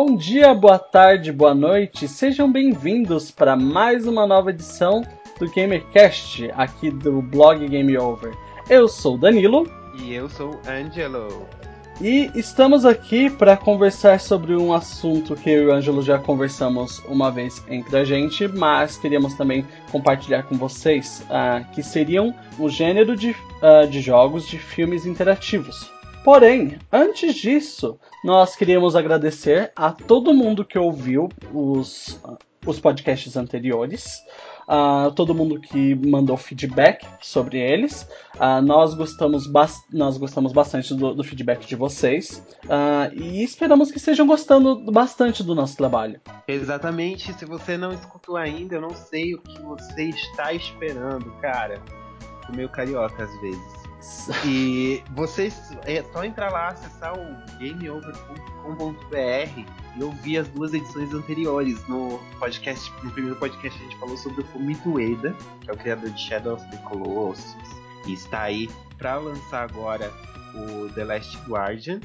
Bom dia, boa tarde, boa noite, sejam bem-vindos para mais uma nova edição do GamerCast, aqui do blog Game Over. Eu sou Danilo. E eu sou Angelo. E estamos aqui para conversar sobre um assunto que eu e o Ângelo já conversamos uma vez entre a gente, mas queríamos também compartilhar com vocês, uh, que seriam o gênero de, uh, de jogos de filmes interativos. Porém, antes disso, nós queríamos agradecer a todo mundo que ouviu os, os podcasts anteriores, a todo mundo que mandou feedback sobre eles. Nós, gostamos nós gostamos bastante do, do feedback de vocês e esperamos que estejam gostando bastante do nosso trabalho. Exatamente. Se você não escutou ainda, eu não sei o que você está esperando, cara. O meu carioca às vezes. E vocês é só entrar lá, acessar o gameover.com.br e ouvir as duas edições anteriores. No podcast, no primeiro podcast a gente falou sobre o Fumito Ueda, que é o criador de Shadow of the Colossus, e está aí para lançar agora o The Last Guardian.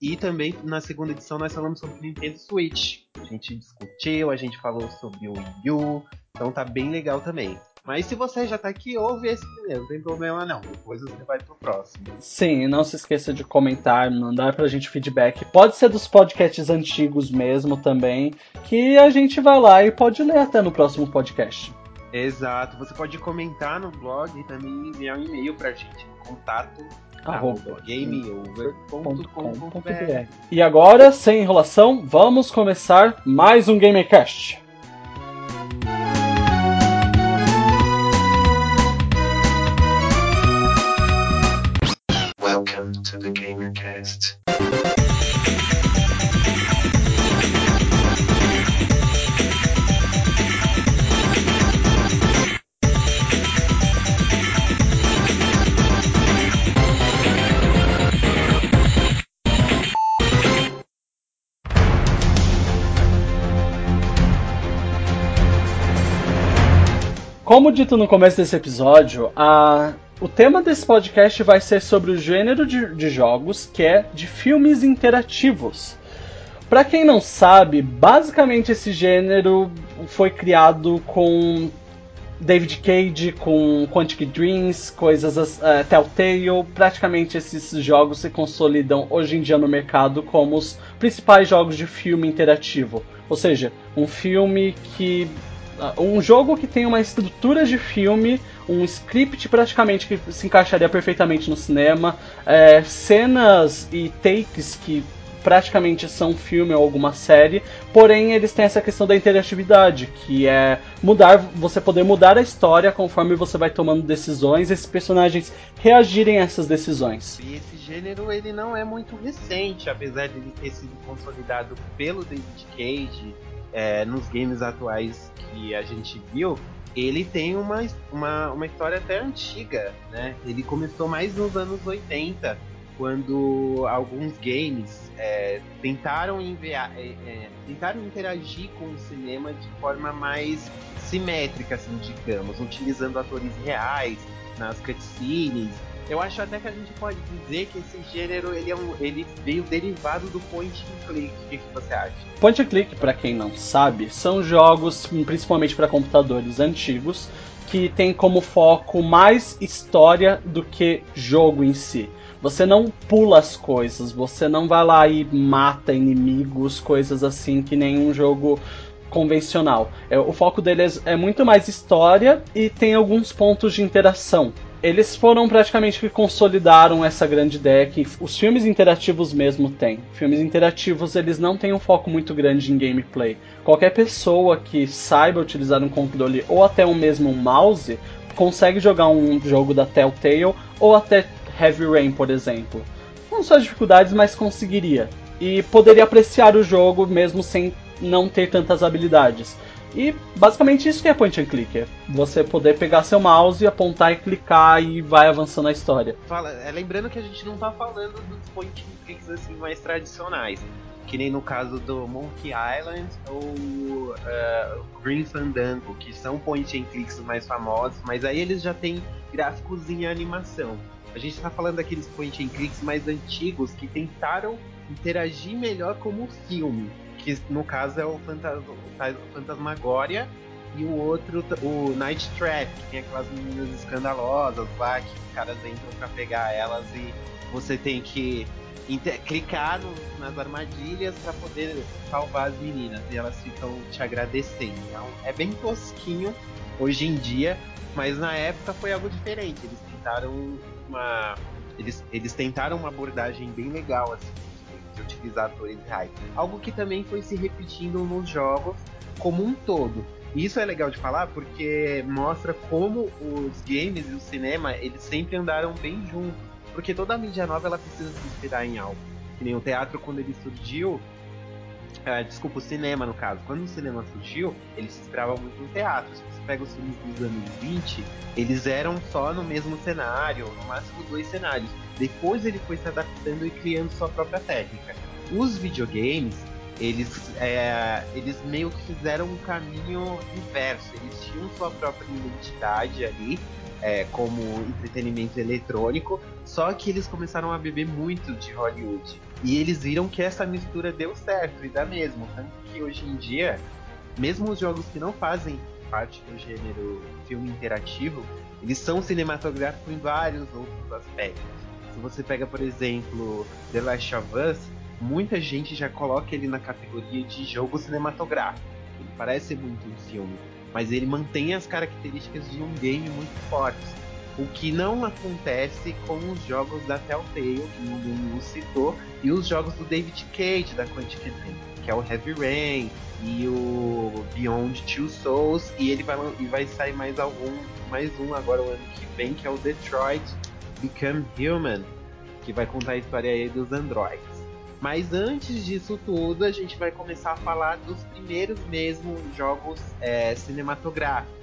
E também na segunda edição nós falamos sobre o Nintendo Switch. A gente discutiu, a gente falou sobre o Wii U, então tá bem legal também. Mas se você já tá aqui, ouve esse primeiro, não tem problema não. Depois você vai pro próximo. Sim, não se esqueça de comentar, mandar pra gente feedback. Pode ser dos podcasts antigos mesmo também, que a gente vai lá e pode ler até no próximo podcast. Exato, você pode comentar no blog e também enviar um e-mail pra gente contato gameover.com.br. E agora, sem enrolação, vamos começar mais um To the GamerCast. Como dito no começo desse episódio, a o tema desse podcast vai ser sobre o gênero de, de jogos que é de filmes interativos. Para quem não sabe, basicamente esse gênero foi criado com David Cage, com Quantic Dreams, coisas uh, Telltale. Praticamente esses jogos se consolidam hoje em dia no mercado como os principais jogos de filme interativo. Ou seja, um filme que uh, um jogo que tem uma estrutura de filme um script praticamente que se encaixaria perfeitamente no cinema, é, cenas e takes que praticamente são filme ou alguma série, porém eles têm essa questão da interatividade, que é mudar, você poder mudar a história conforme você vai tomando decisões, esses personagens reagirem a essas decisões. E esse gênero ele não é muito recente, apesar de ele ter sido consolidado pelo David Cage é, nos games atuais que a gente viu, ele tem uma, uma, uma história até antiga, né? Ele começou mais nos anos 80, quando alguns games é, tentaram, enviar, é, é, tentaram interagir com o cinema de forma mais simétrica, assim, digamos, utilizando atores reais nas cutscenes eu acho até que a gente pode dizer que esse gênero ele, é um, ele veio derivado do point and click. O que, que você acha? Point and click, para quem não sabe, são jogos principalmente para computadores antigos que tem como foco mais história do que jogo em si. Você não pula as coisas, você não vai lá e mata inimigos, coisas assim que nenhum jogo convencional. É, o foco deles é muito mais história e tem alguns pontos de interação eles foram praticamente que consolidaram essa grande ideia que os filmes interativos mesmo têm. Filmes interativos eles não têm um foco muito grande em gameplay. Qualquer pessoa que saiba utilizar um controle ou até um mesmo mouse consegue jogar um jogo da Telltale ou até Heavy Rain, por exemplo. Com suas dificuldades, mas conseguiria. E poderia apreciar o jogo mesmo sem não ter tantas habilidades. E basicamente isso que é point and click, é você poder pegar seu mouse, apontar e clicar e vai avançando a história. Fala, é, lembrando que a gente não tá falando dos point and clicks assim mais tradicionais, que nem no caso do Monkey Island ou uh, Green Fandango, que são point and clicks mais famosos, mas aí eles já têm gráficos em animação. A gente está falando daqueles point and clicks mais antigos que tentaram interagir melhor como filme que no caso é o, Fantas Fantasmagória e o outro, o Night Trap, que tem aquelas meninas escandalosas lá, que os caras entram pra pegar elas e você tem que clicar no, nas armadilhas para poder salvar as meninas e elas ficam te agradecendo. Então, é bem tosquinho hoje em dia, mas na época foi algo diferente. Eles tentaram uma eles, eles tentaram uma abordagem bem legal assim de utilizar atores reais. Algo que também foi se repetindo nos jogos como um todo. E isso é legal de falar porque mostra como os games e o cinema eles sempre andaram bem juntos porque toda mídia nova ela precisa se inspirar em algo. Que nem o teatro quando ele surgiu. Uh, desculpa, o cinema no caso. Quando o cinema surgiu, ele se inspirava muito no teatro. Pega os filmes dos anos 20, eles eram só no mesmo cenário, no máximo dois cenários. Depois ele foi se adaptando e criando sua própria técnica. Os videogames, eles, é, eles meio que fizeram um caminho inverso. Eles tinham sua própria identidade ali, é, como entretenimento eletrônico, só que eles começaram a beber muito de Hollywood. E eles viram que essa mistura deu certo e dá mesmo. Tanto que hoje em dia, mesmo os jogos que não fazem parte do gênero filme interativo, eles são cinematográficos em vários outros aspectos. Se você pega, por exemplo, The Last of Us, muita gente já coloca ele na categoria de jogo cinematográfico. Ele parece muito um filme mas ele mantém as características de um game muito fortes. O que não acontece com os jogos da Telltale, que o Lu citou, e os jogos do David Cage da Quantic Dream, que é o Heavy Rain e o Beyond Two Souls, e ele vai, e vai sair mais algum, mais um agora o ano que vem, que é o Detroit Become Human, que vai contar a história aí dos androids. Mas antes disso tudo, a gente vai começar a falar dos primeiros mesmo jogos é, cinematográficos,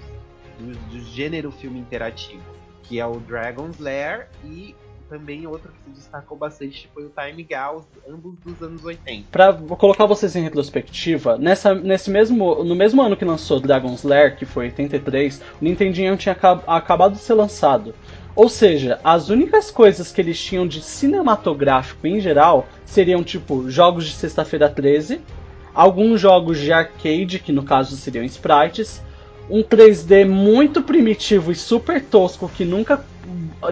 do, do, gênero filme interativo, que é o Dragon's Lair e também outro que se destacou bastante foi o Time Gauss, ambos dos anos 80. Para colocar vocês em retrospectiva, nessa, nesse mesmo, no mesmo ano que lançou Dragon's Lair, que foi 83, o Nintendinho tinha acabado de ser lançado. Ou seja, as únicas coisas que eles tinham de cinematográfico em geral seriam tipo jogos de sexta-feira 13, alguns jogos de arcade, que no caso seriam sprites, um 3D muito primitivo e super tosco que nunca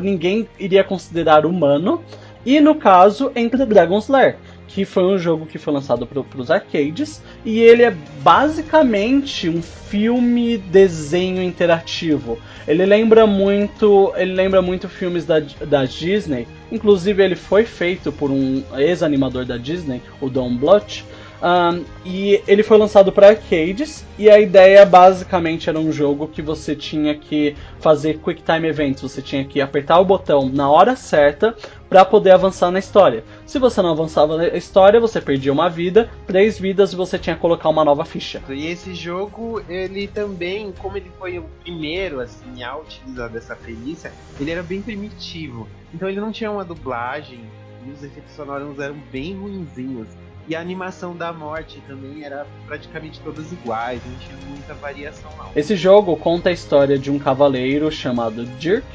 ninguém iria considerar humano, e no caso Entre Dragon's Lair, que foi um jogo que foi lançado para os arcades e ele é basicamente um filme desenho interativo. Ele lembra muito, ele lembra muito filmes da, da Disney. Inclusive ele foi feito por um ex-animador da Disney, o Don Bluth. Um, e ele foi lançado para arcades e a ideia basicamente era um jogo que você tinha que fazer quick time events, você tinha que apertar o botão na hora certa para poder avançar na história. Se você não avançava na história, você perdia uma vida, três vidas e você tinha que colocar uma nova ficha. E esse jogo, ele também, como ele foi o primeiro assim a utilizar dessa premissa, ele era bem primitivo. Então ele não tinha uma dublagem e os efeitos sonoros eram bem ruinzinhos. E a animação da morte também era praticamente todas iguais, não tinha muita variação não. Esse jogo conta a história de um cavaleiro chamado Dirk,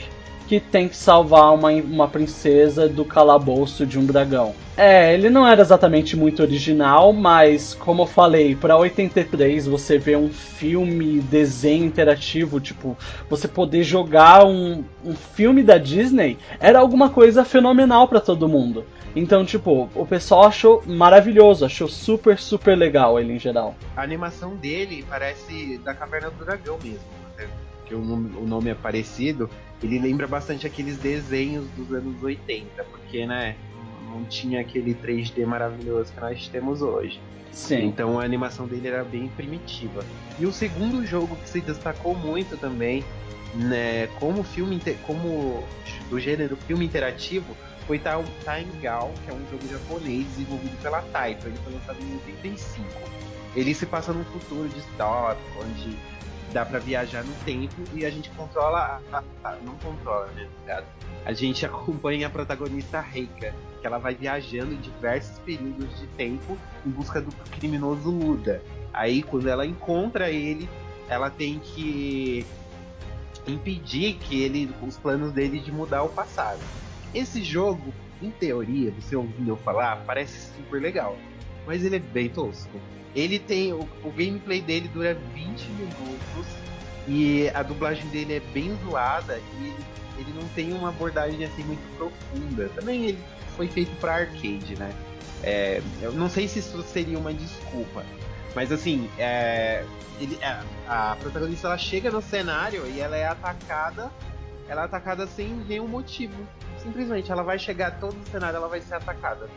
que tem que salvar uma, uma princesa do calabouço de um dragão. É, ele não era exatamente muito original, mas como eu falei, para 83 você vê um filme, desenho interativo, tipo, você poder jogar um, um filme da Disney era alguma coisa fenomenal para todo mundo. Então, tipo, o pessoal achou maravilhoso, achou super, super legal ele em geral. A animação dele parece da Caverna do Dragão mesmo, que o nome, o nome é parecido ele lembra bastante aqueles desenhos dos anos 80, porque, né, não tinha aquele 3D maravilhoso que nós temos hoje. Sim. Então a animação dele era bem primitiva. E o segundo jogo que se destacou muito também, né, como filme como do gênero filme interativo, foi Time Gal, que é um jogo japonês desenvolvido pela Taito. Ele foi lançado em 85. Ele se passa num futuro distópico, onde dá para viajar no tempo e a gente controla. A, a, não controla, né? A gente acompanha a protagonista Reika, que ela vai viajando em diversos períodos de tempo em busca do criminoso Luda. Aí, quando ela encontra ele, ela tem que impedir que ele, os planos dele de mudar o passado. Esse jogo, em teoria, você ouvindo eu falar, parece super legal. mas ele é bem tosco. Ele tem. O, o gameplay dele dura 20 minutos e a dublagem dele é bem zoada e ele, ele não tem uma abordagem assim muito profunda. Também ele foi feito para arcade, né? É, eu não sei se isso seria uma desculpa, mas assim, é, ele, a, a, protagonista ela chega no cenário e ela é atacada, ela é atacada sem nenhum motivo. Simplesmente, ela vai chegar todo o cenário, ela vai ser atacada.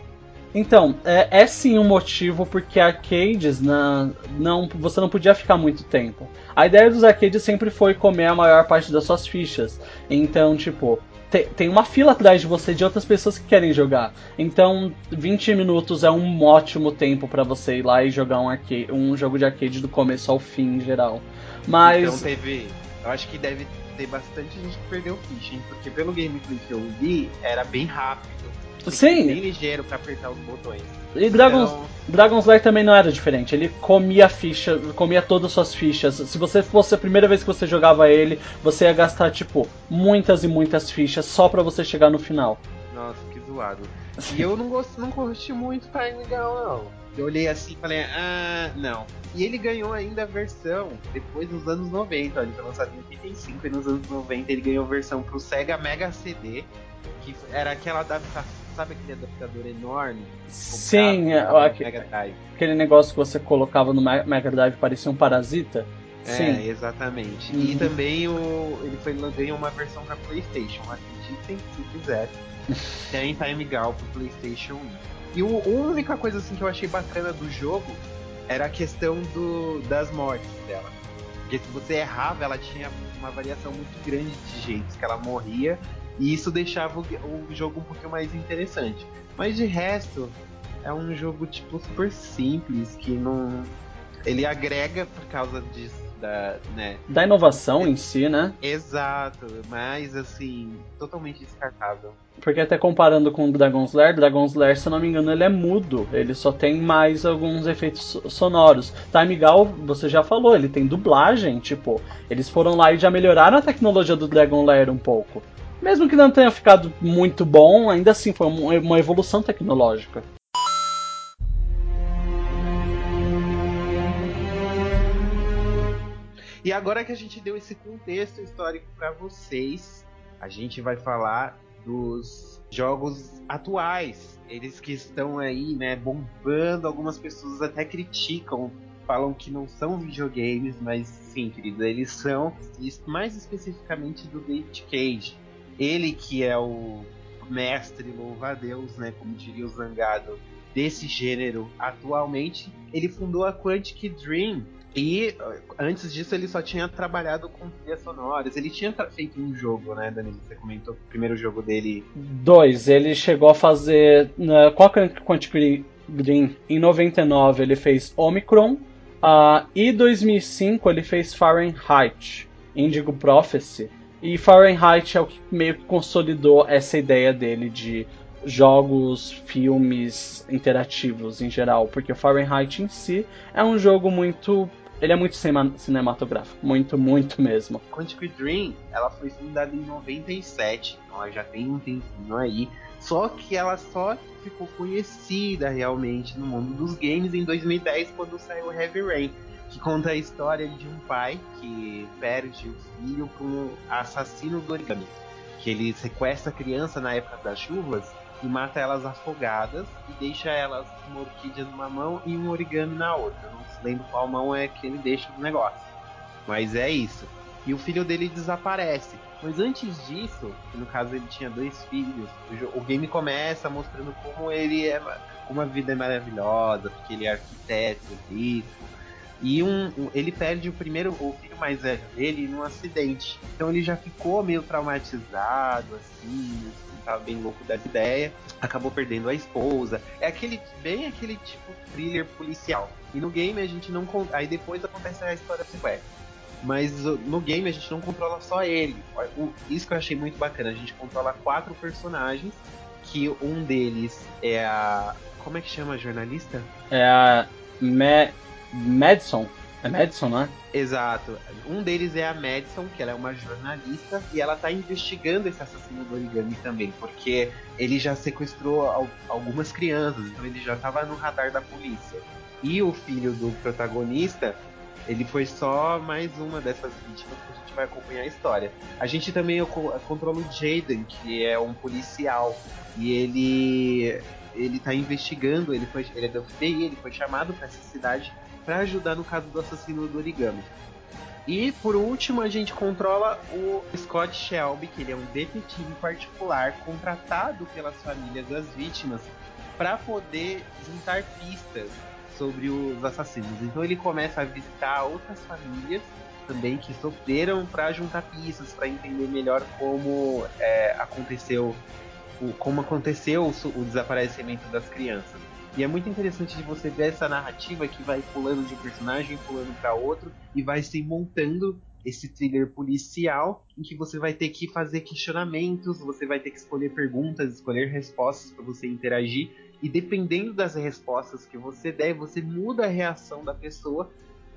Então, é, é, sim um motivo porque arcades na, não, você não podia ficar muito tempo. A ideia dos arcades sempre foi comer a maior parte das suas fichas. Então, tipo, te, tem uma fila atrás de você de outras pessoas que querem jogar. Então, 20 minutos é um ótimo tempo para você ir lá e jogar um, arcade, um jogo de arcade do começo ao fim em geral. Mas. Então teve. Eu acho que deve ter bastante gente que perdeu ficha, hein? Porque pelo gameplay que eu vi, era bem rápido. Sim. Bem ligeiro para apertar os botões. E Dragon's, então... Dragon's Lair também não era diferente. Ele comia ficha, comia todas as suas fichas. Se você fosse a primeira vez que você jogava ele, você ia gastar, tipo, muitas e muitas fichas só para você chegar no final. Nossa, que zoado. E eu não gosto, não curti muito Time Gal, não. Eu olhei assim e falei, ah, não. E ele ganhou ainda a versão depois nos anos 90. Ó, ele foi lançado em 85 e nos anos 90 ele ganhou a versão pro Sega Mega CD, que era aquela adaptação Sabe aquele adaptador enorme? Sim, é, aquele, aquele negócio que você colocava no Mega Drive parecia um parasita. É, Sim. exatamente. Uhum. E também o, ele foi, ganhou uma versão para PlayStation, acreditem se quiser. Tem Time Gal pro PlayStation 1. E a única coisa assim que eu achei bacana do jogo era a questão do, das mortes dela. Porque se você errava, ela tinha uma variação muito grande de jeitos que ela morria e isso deixava o, o jogo um pouquinho mais interessante. Mas de resto, é um jogo tipo super simples que não. Ele agrega por causa disso. Da, né? da inovação em si, né? Exato, mas assim, totalmente descartável. Porque até comparando com o Dragon's Lair, Dragon's Lair, se eu não me engano, ele é mudo. Ele só tem mais alguns efeitos sonoros. Time Gal, você já falou, ele tem dublagem, tipo, eles foram lá e já melhoraram a tecnologia do Dragon Lair um pouco. Mesmo que não tenha ficado muito bom, ainda assim foi uma evolução tecnológica. E agora que a gente deu esse contexto histórico para vocês, a gente vai falar dos jogos atuais. Eles que estão aí, né, bombando, algumas pessoas até criticam, falam que não são videogames, mas sim, querido, eles são, mais especificamente do David Cage. Ele que é o mestre, louva a Deus, né, como diria o Zangado, desse gênero atualmente, ele fundou a Quantic Dream. E antes disso ele só tinha trabalhado com trilhas sonoras. Ele tinha feito um jogo, né, Danilo? Você comentou o primeiro jogo dele. Dois. Ele chegou a fazer. A Quantic Dream, em 99, ele fez Omicron. Uh, e 2005 ele fez Fahrenheit, Indigo Prophecy. E Fahrenheit é o que meio que consolidou essa ideia dele de jogos, filmes interativos em geral, porque o Fahrenheit em si é um jogo muito ele é muito cinematográfico, muito, muito mesmo. Quantic Dream, ela foi fundada em 97, então ela já tem um tempinho aí. Só que ela só ficou conhecida realmente no mundo dos games em 2010, quando saiu Heavy Rain que conta a história de um pai que perde o filho para um assassino do origami. Que ele sequestra a criança na época das chuvas e mata elas afogadas e deixa elas uma orquídea numa mão e um origami na outra. Lembro qual mão é que ele deixa no negócio. Mas é isso. E o filho dele desaparece. Mas antes disso, no caso ele tinha dois filhos, o game começa mostrando como ele é, como a vida é maravilhosa, porque ele é arquiteto, rico, e um, um, ele perde o primeiro, o filho mais velho dele num acidente. Então ele já ficou meio traumatizado, assim, tava bem louco da ideia. Acabou perdendo a esposa. É aquele, bem aquele tipo thriller policial. E no game a gente não. Aí depois acontece a história do sequestro. Mas no game a gente não controla só ele. Isso que eu achei muito bacana. A gente controla quatro personagens. Que um deles é a. Como é que chama a jornalista? É a. Me... Madison. É Madison, né? Exato. Um deles é a Madison, que ela é uma jornalista, e ela tá investigando esse assassino do origami também, porque ele já sequestrou algumas crianças, então ele já tava no radar da polícia. E o filho do protagonista, ele foi só mais uma dessas vítimas que a gente vai acompanhar a história. A gente também controla o Jaden, que é um policial, e ele ele tá investigando, ele foi ele é do FBI, ele foi chamado para essa cidade para ajudar no caso do assassino do origami. E por último, a gente controla o Scott Shelby, que ele é um detetive particular contratado pelas famílias das vítimas para poder juntar pistas sobre os assassinos. Então ele começa a visitar outras famílias também que sofreram para juntar pistas, para entender melhor como é, aconteceu como aconteceu o desaparecimento das crianças. E é muito interessante de você ver essa narrativa que vai pulando de um personagem, pulando para outro e vai se montando esse thriller policial em que você vai ter que fazer questionamentos, você vai ter que escolher perguntas, escolher respostas para você interagir e dependendo das respostas que você der, você muda a reação da pessoa,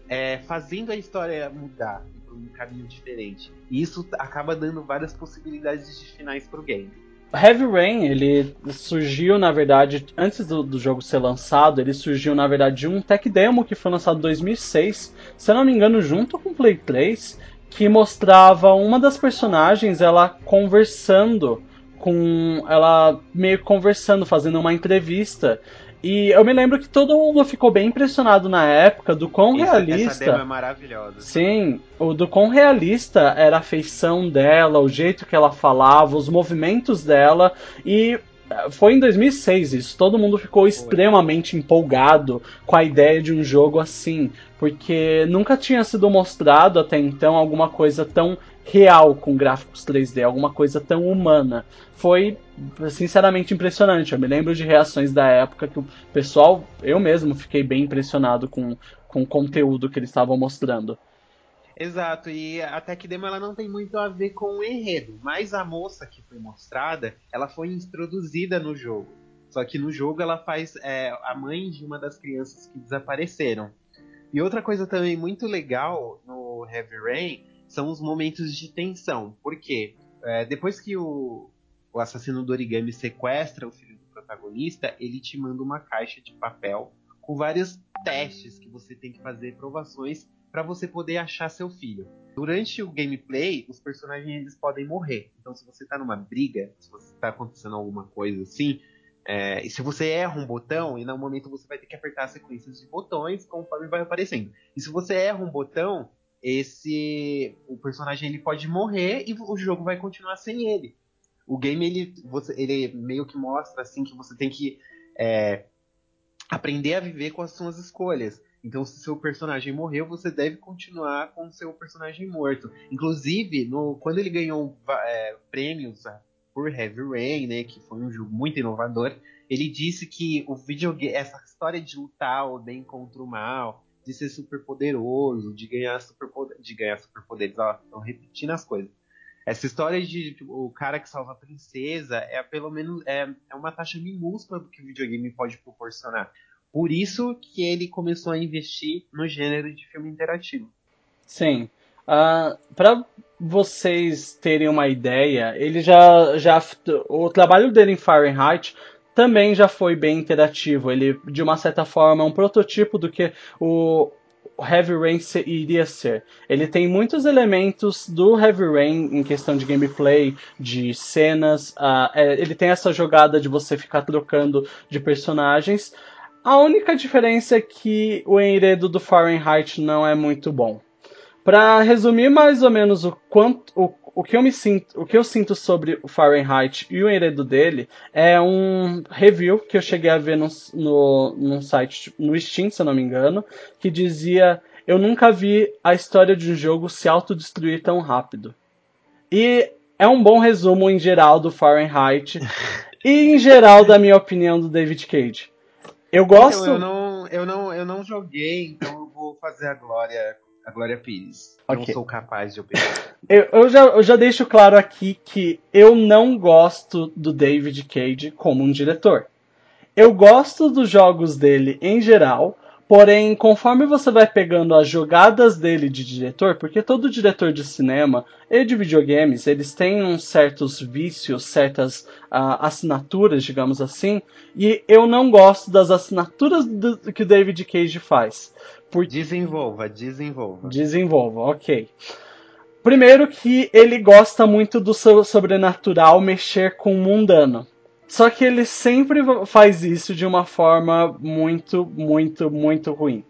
é, fazendo a história mudar para um caminho diferente. E isso acaba dando várias possibilidades de finais para o game. Heavy Rain, ele surgiu, na verdade, antes do, do, jogo ser lançado, ele surgiu, na verdade, de um tech demo que foi lançado em 2006, se eu não me engano, junto com Play 3, que mostrava uma das personagens, ela conversando com... ela meio conversando, fazendo uma entrevista, e eu me lembro que todo mundo ficou bem impressionado na época do quão Isso, realista. Essa demo é maravilhosa. Sim, o do quão realista era a feição dela, o jeito que ela falava, os movimentos dela e eh, foi em 2006 isso. Todo mundo ficou extremamente empolgado com a ideia de um jogo assim, porque nunca tinha sido mostrado até então alguma coisa tão real com gráficos 3D, alguma coisa tão humana. Foi sinceramente impressionante. Eu me lembro de reações da época que o pessoal, eu mesmo, fiquei bem impressionado com, com o conteúdo que eles estavam mostrando. Exato, e a Tech Demo ela não tem muito a ver com o enredo, mas a moça que foi mostrada, ela foi introduzida no jogo. Só que no jogo ela faz é, a mãe de uma das crianças que desapareceram. E outra coisa também muito legal no Heavy Rain são os momentos de tensão. Porque é, depois que o, o assassino do origami sequestra o filho do protagonista, ele te manda uma caixa de papel com vários testes que você tem que fazer, provações para você poder achar seu filho. Durante o gameplay, os personagens eles podem morrer. Então, se você tá numa briga, se você tá acontecendo alguma coisa assim, é, e se você erra um botão, e no momento você vai ter que apertar sequências de botões conforme vai aparecendo. E se você erra um botão, esse o personagem ele pode morrer e o jogo vai continuar sem ele. O game ele, você, ele meio que mostra assim que você tem que é, aprender a viver com as suas escolhas. Então, se seu personagem morreu, você deve continuar com seu personagem morto. Inclusive, no, quando ele ganhou é, prêmios ah, por Heavy Rain, né, que foi um jogo muito inovador, ele disse que o videogame, essa história de lutar o bem contra o mal, de ser super poderoso, de ganhar super de ganhar superpoderes, ó, estão repetindo as coisas. Essa história de tipo, o cara que salva a princesa é pelo menos é, é uma taxa minúscula do que o videogame pode proporcionar. Por isso que ele começou a investir no gênero de filme interativo. Sim. Uh, ah, para vocês terem uma ideia, ele já, já o trabalho dele em Fahrenheit também já foi bem interativo. Ele, de uma certa forma, é um prototipo do que o Heavy Rain iria ser. Ele tem muitos elementos do Heavy Rain em questão de gameplay, de cenas. Uh, ele tem essa jogada de você ficar trocando de personagens. A única diferença é que o enredo do Fahrenheit não é muito bom. Para resumir mais ou menos o quanto o o que eu me sinto, o que eu sinto sobre o Fahrenheit e o enredo dele é um review que eu cheguei a ver no, no, num site, no Steam, se eu não me engano, que dizia eu nunca vi a história de um jogo se autodestruir tão rápido. E é um bom resumo em geral do Fahrenheit e em geral da minha opinião do David Cage. Eu gosto. Então, eu não, eu não, eu não joguei, então eu vou fazer a glória a Glória Pires. Okay. Não sou capaz de opinar. eu, eu, já, eu já deixo claro aqui que eu não gosto do David Cage como um diretor. Eu gosto dos jogos dele em geral, Porém, conforme você vai pegando as jogadas dele de diretor, porque todo diretor de cinema e de videogames, eles têm uns certos vícios, certas uh, assinaturas, digamos assim, e eu não gosto das assinaturas do, que o David Cage faz. Por... Desenvolva, desenvolva. Desenvolva, ok. Primeiro que ele gosta muito do sobrenatural mexer com o mundano. Só que ele sempre faz isso de uma forma muito, muito, muito ruim.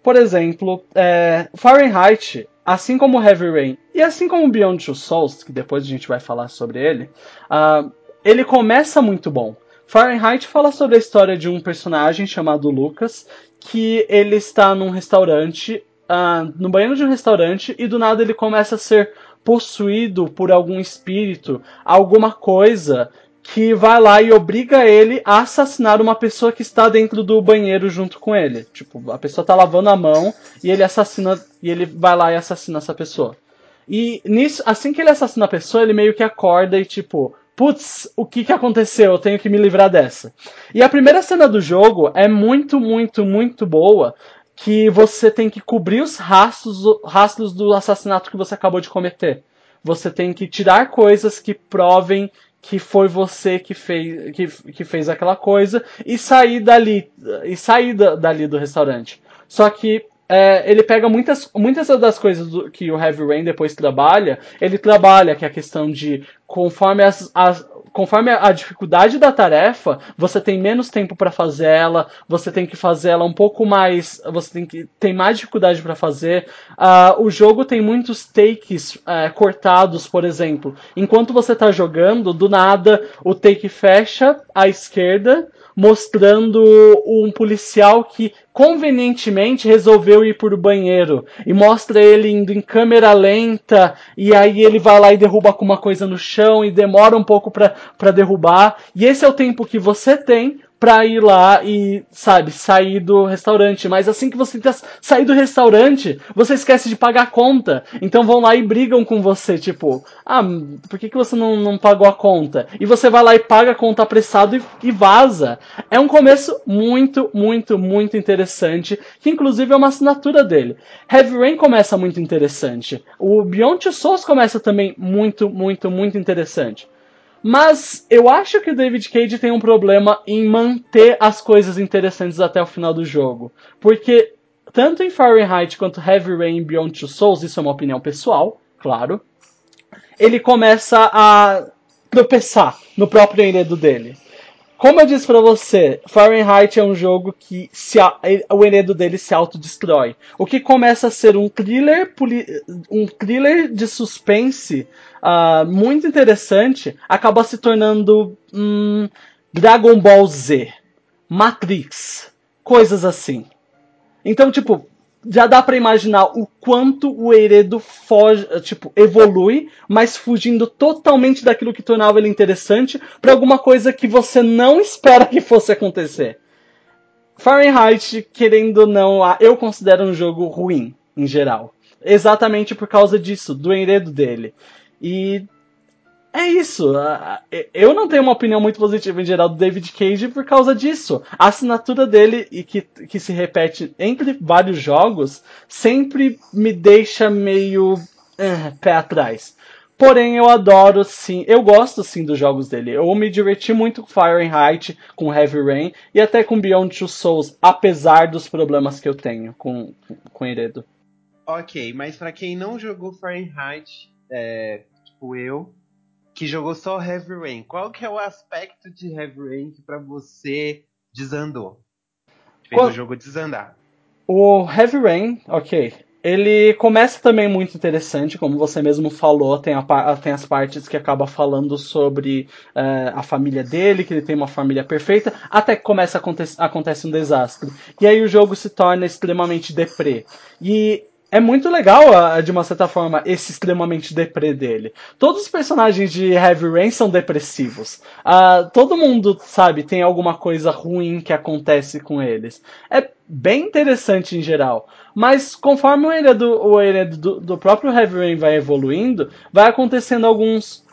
Por exemplo, é, Fahrenheit, assim como Heavy Rain e assim como Beyond Two Souls, que depois a gente vai falar sobre ele, uh, ele começa muito bom. Fahrenheit fala sobre a história de um personagem chamado Lucas, que ele está num restaurante, uh, no banheiro de um restaurante, e do nada ele começa a ser possuído por algum espírito, alguma coisa que vai lá e obriga ele a assassinar uma pessoa que está dentro do banheiro junto com ele. Tipo, a pessoa está lavando a mão e ele assassina e ele vai lá e assassina essa pessoa. E nisso, assim que ele assassina a pessoa, ele meio que acorda e tipo, putz, o que que aconteceu? Eu tenho que me livrar dessa. E a primeira cena do jogo é muito, muito, muito boa, que você tem que cobrir os rastros, rastros do assassinato que você acabou de cometer. Você tem que tirar coisas que provem que foi você que fez, que, que fez aquela coisa e sair dali e sair da, dali do restaurante. Só que é, ele pega muitas, muitas das coisas do, que o Heavy Rain depois trabalha, ele trabalha que é a questão de conforme as, as conforme a dificuldade da tarefa, você tem menos tempo para fazer ela, você tem que fazer ela um pouco mais, você tem que tem mais dificuldade para fazer. Uh, o jogo tem muitos takes uh, cortados, por exemplo. Enquanto você está jogando, do nada o take fecha à esquerda mostrando um policial que convenientemente resolveu ir o banheiro. E mostra ele indo em câmera lenta e aí ele vai lá e derruba com uma coisa no chão e demora um pouco para derrubar. E esse é o tempo que você tem pra ir lá e, sabe, sair do restaurante. Mas assim que você sair do restaurante, você esquece de pagar a conta. Então vão lá e brigam com você, tipo, ah, por que, que você não, não pagou a conta? E você vai lá e paga a conta apressado e, e vaza. É um começo muito, muito, muito interessante, que inclusive é uma assinatura dele. Heavy Rain começa muito interessante. O Beyond Souls começa também muito, muito, muito interessante. Mas eu acho que o David Cage tem um problema em manter as coisas interessantes até o final do jogo. Porque tanto em Fahrenheit quanto Heavy Rain Beyond Two Souls, isso é uma opinião pessoal, claro, ele começa a tropeçar no próprio enredo dele. Como eu disse para você, Fahrenheit é um jogo que se, o enredo dele se autodestrói. O que começa a ser um thriller, um thriller de suspense uh, muito interessante acaba se tornando um, Dragon Ball Z, Matrix, coisas assim. Então, tipo, já dá para imaginar o quanto o Heredo foge, tipo, evolui, mas fugindo totalmente daquilo que tornava ele interessante para alguma coisa que você não espera que fosse acontecer. Fahrenheit, querendo ou não, eu considero um jogo ruim, em geral. Exatamente por causa disso, do enredo dele. E é isso. Eu não tenho uma opinião muito positiva em geral do David Cage por causa disso. A assinatura dele, e que, que se repete entre vários jogos, sempre me deixa meio uh, pé atrás. Porém, eu adoro sim, eu gosto sim dos jogos dele. Eu me diverti muito com Fahrenheit, com Heavy Rain e até com Beyond Two Souls, apesar dos problemas que eu tenho com, com Heredo. Ok, mas para quem não jogou Fahrenheit, é, tipo eu, que jogou só Heavy Rain. Qual que é o aspecto de Heavy Rain que pra você desandou? Fez Qual... o jogo desandar. O Heavy Rain, ok. Ele começa também muito interessante, como você mesmo falou, tem, a, tem as partes que acaba falando sobre uh, a família dele, que ele tem uma família perfeita, até que começa a acontece um desastre. E aí o jogo se torna extremamente deprê. E é muito legal, de uma certa forma, esse extremamente deprê dele. Todos os personagens de Heavy Rain são depressivos. Uh, todo mundo, sabe, tem alguma coisa ruim que acontece com eles. É bem interessante em geral. Mas conforme o enredo, o do, do próprio Heavy Rain vai evoluindo, vai acontecendo alguns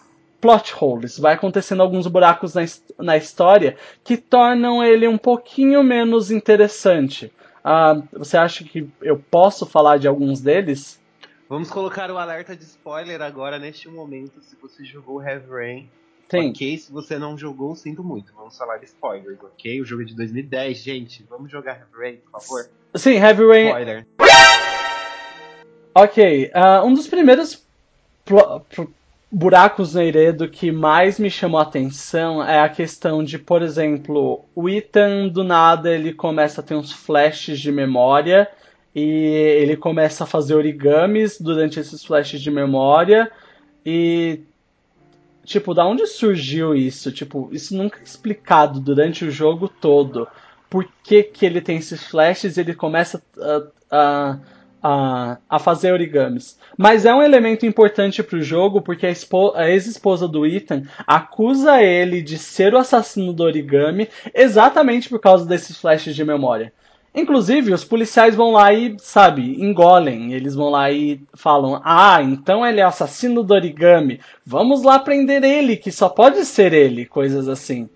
plot holes, vai acontecendo alguns buracos na, na história que tornam ele um pouquinho menos interessante. Uh, você acha que eu posso falar de alguns deles? Vamos colocar o alerta de spoiler agora neste momento, se você jogou Heavy Rain. Sim. Ok, se você não jogou, sinto muito. Vamos falar de spoilers, ok? O jogo é de 2010, gente. Vamos jogar Heavy Rain, por favor? Sim, Heavy Rain. Spoiler. Ok, uh, um dos primeiros buracos no enredo que mais me chamou a atenção é a questão de, por exemplo, o Ethan do nada ele começa a ter uns flashes de memória e ele começa a fazer origamis durante esses flashes de memória e tipo, da onde surgiu isso? Tipo, isso nunca é explicado durante o jogo todo. Por que, que ele tem esses flashes e ele começa a, a a, a fazer origamis. Mas é um elemento importante para o jogo porque a, a ex-esposa do Ethan acusa ele de ser o assassino do origami exatamente por causa desses flashes de memória. Inclusive, os policiais vão lá e, sabe, engolem. Eles vão lá e falam: Ah, então ele é assassino do origami. Vamos lá prender ele, que só pode ser ele. Coisas assim.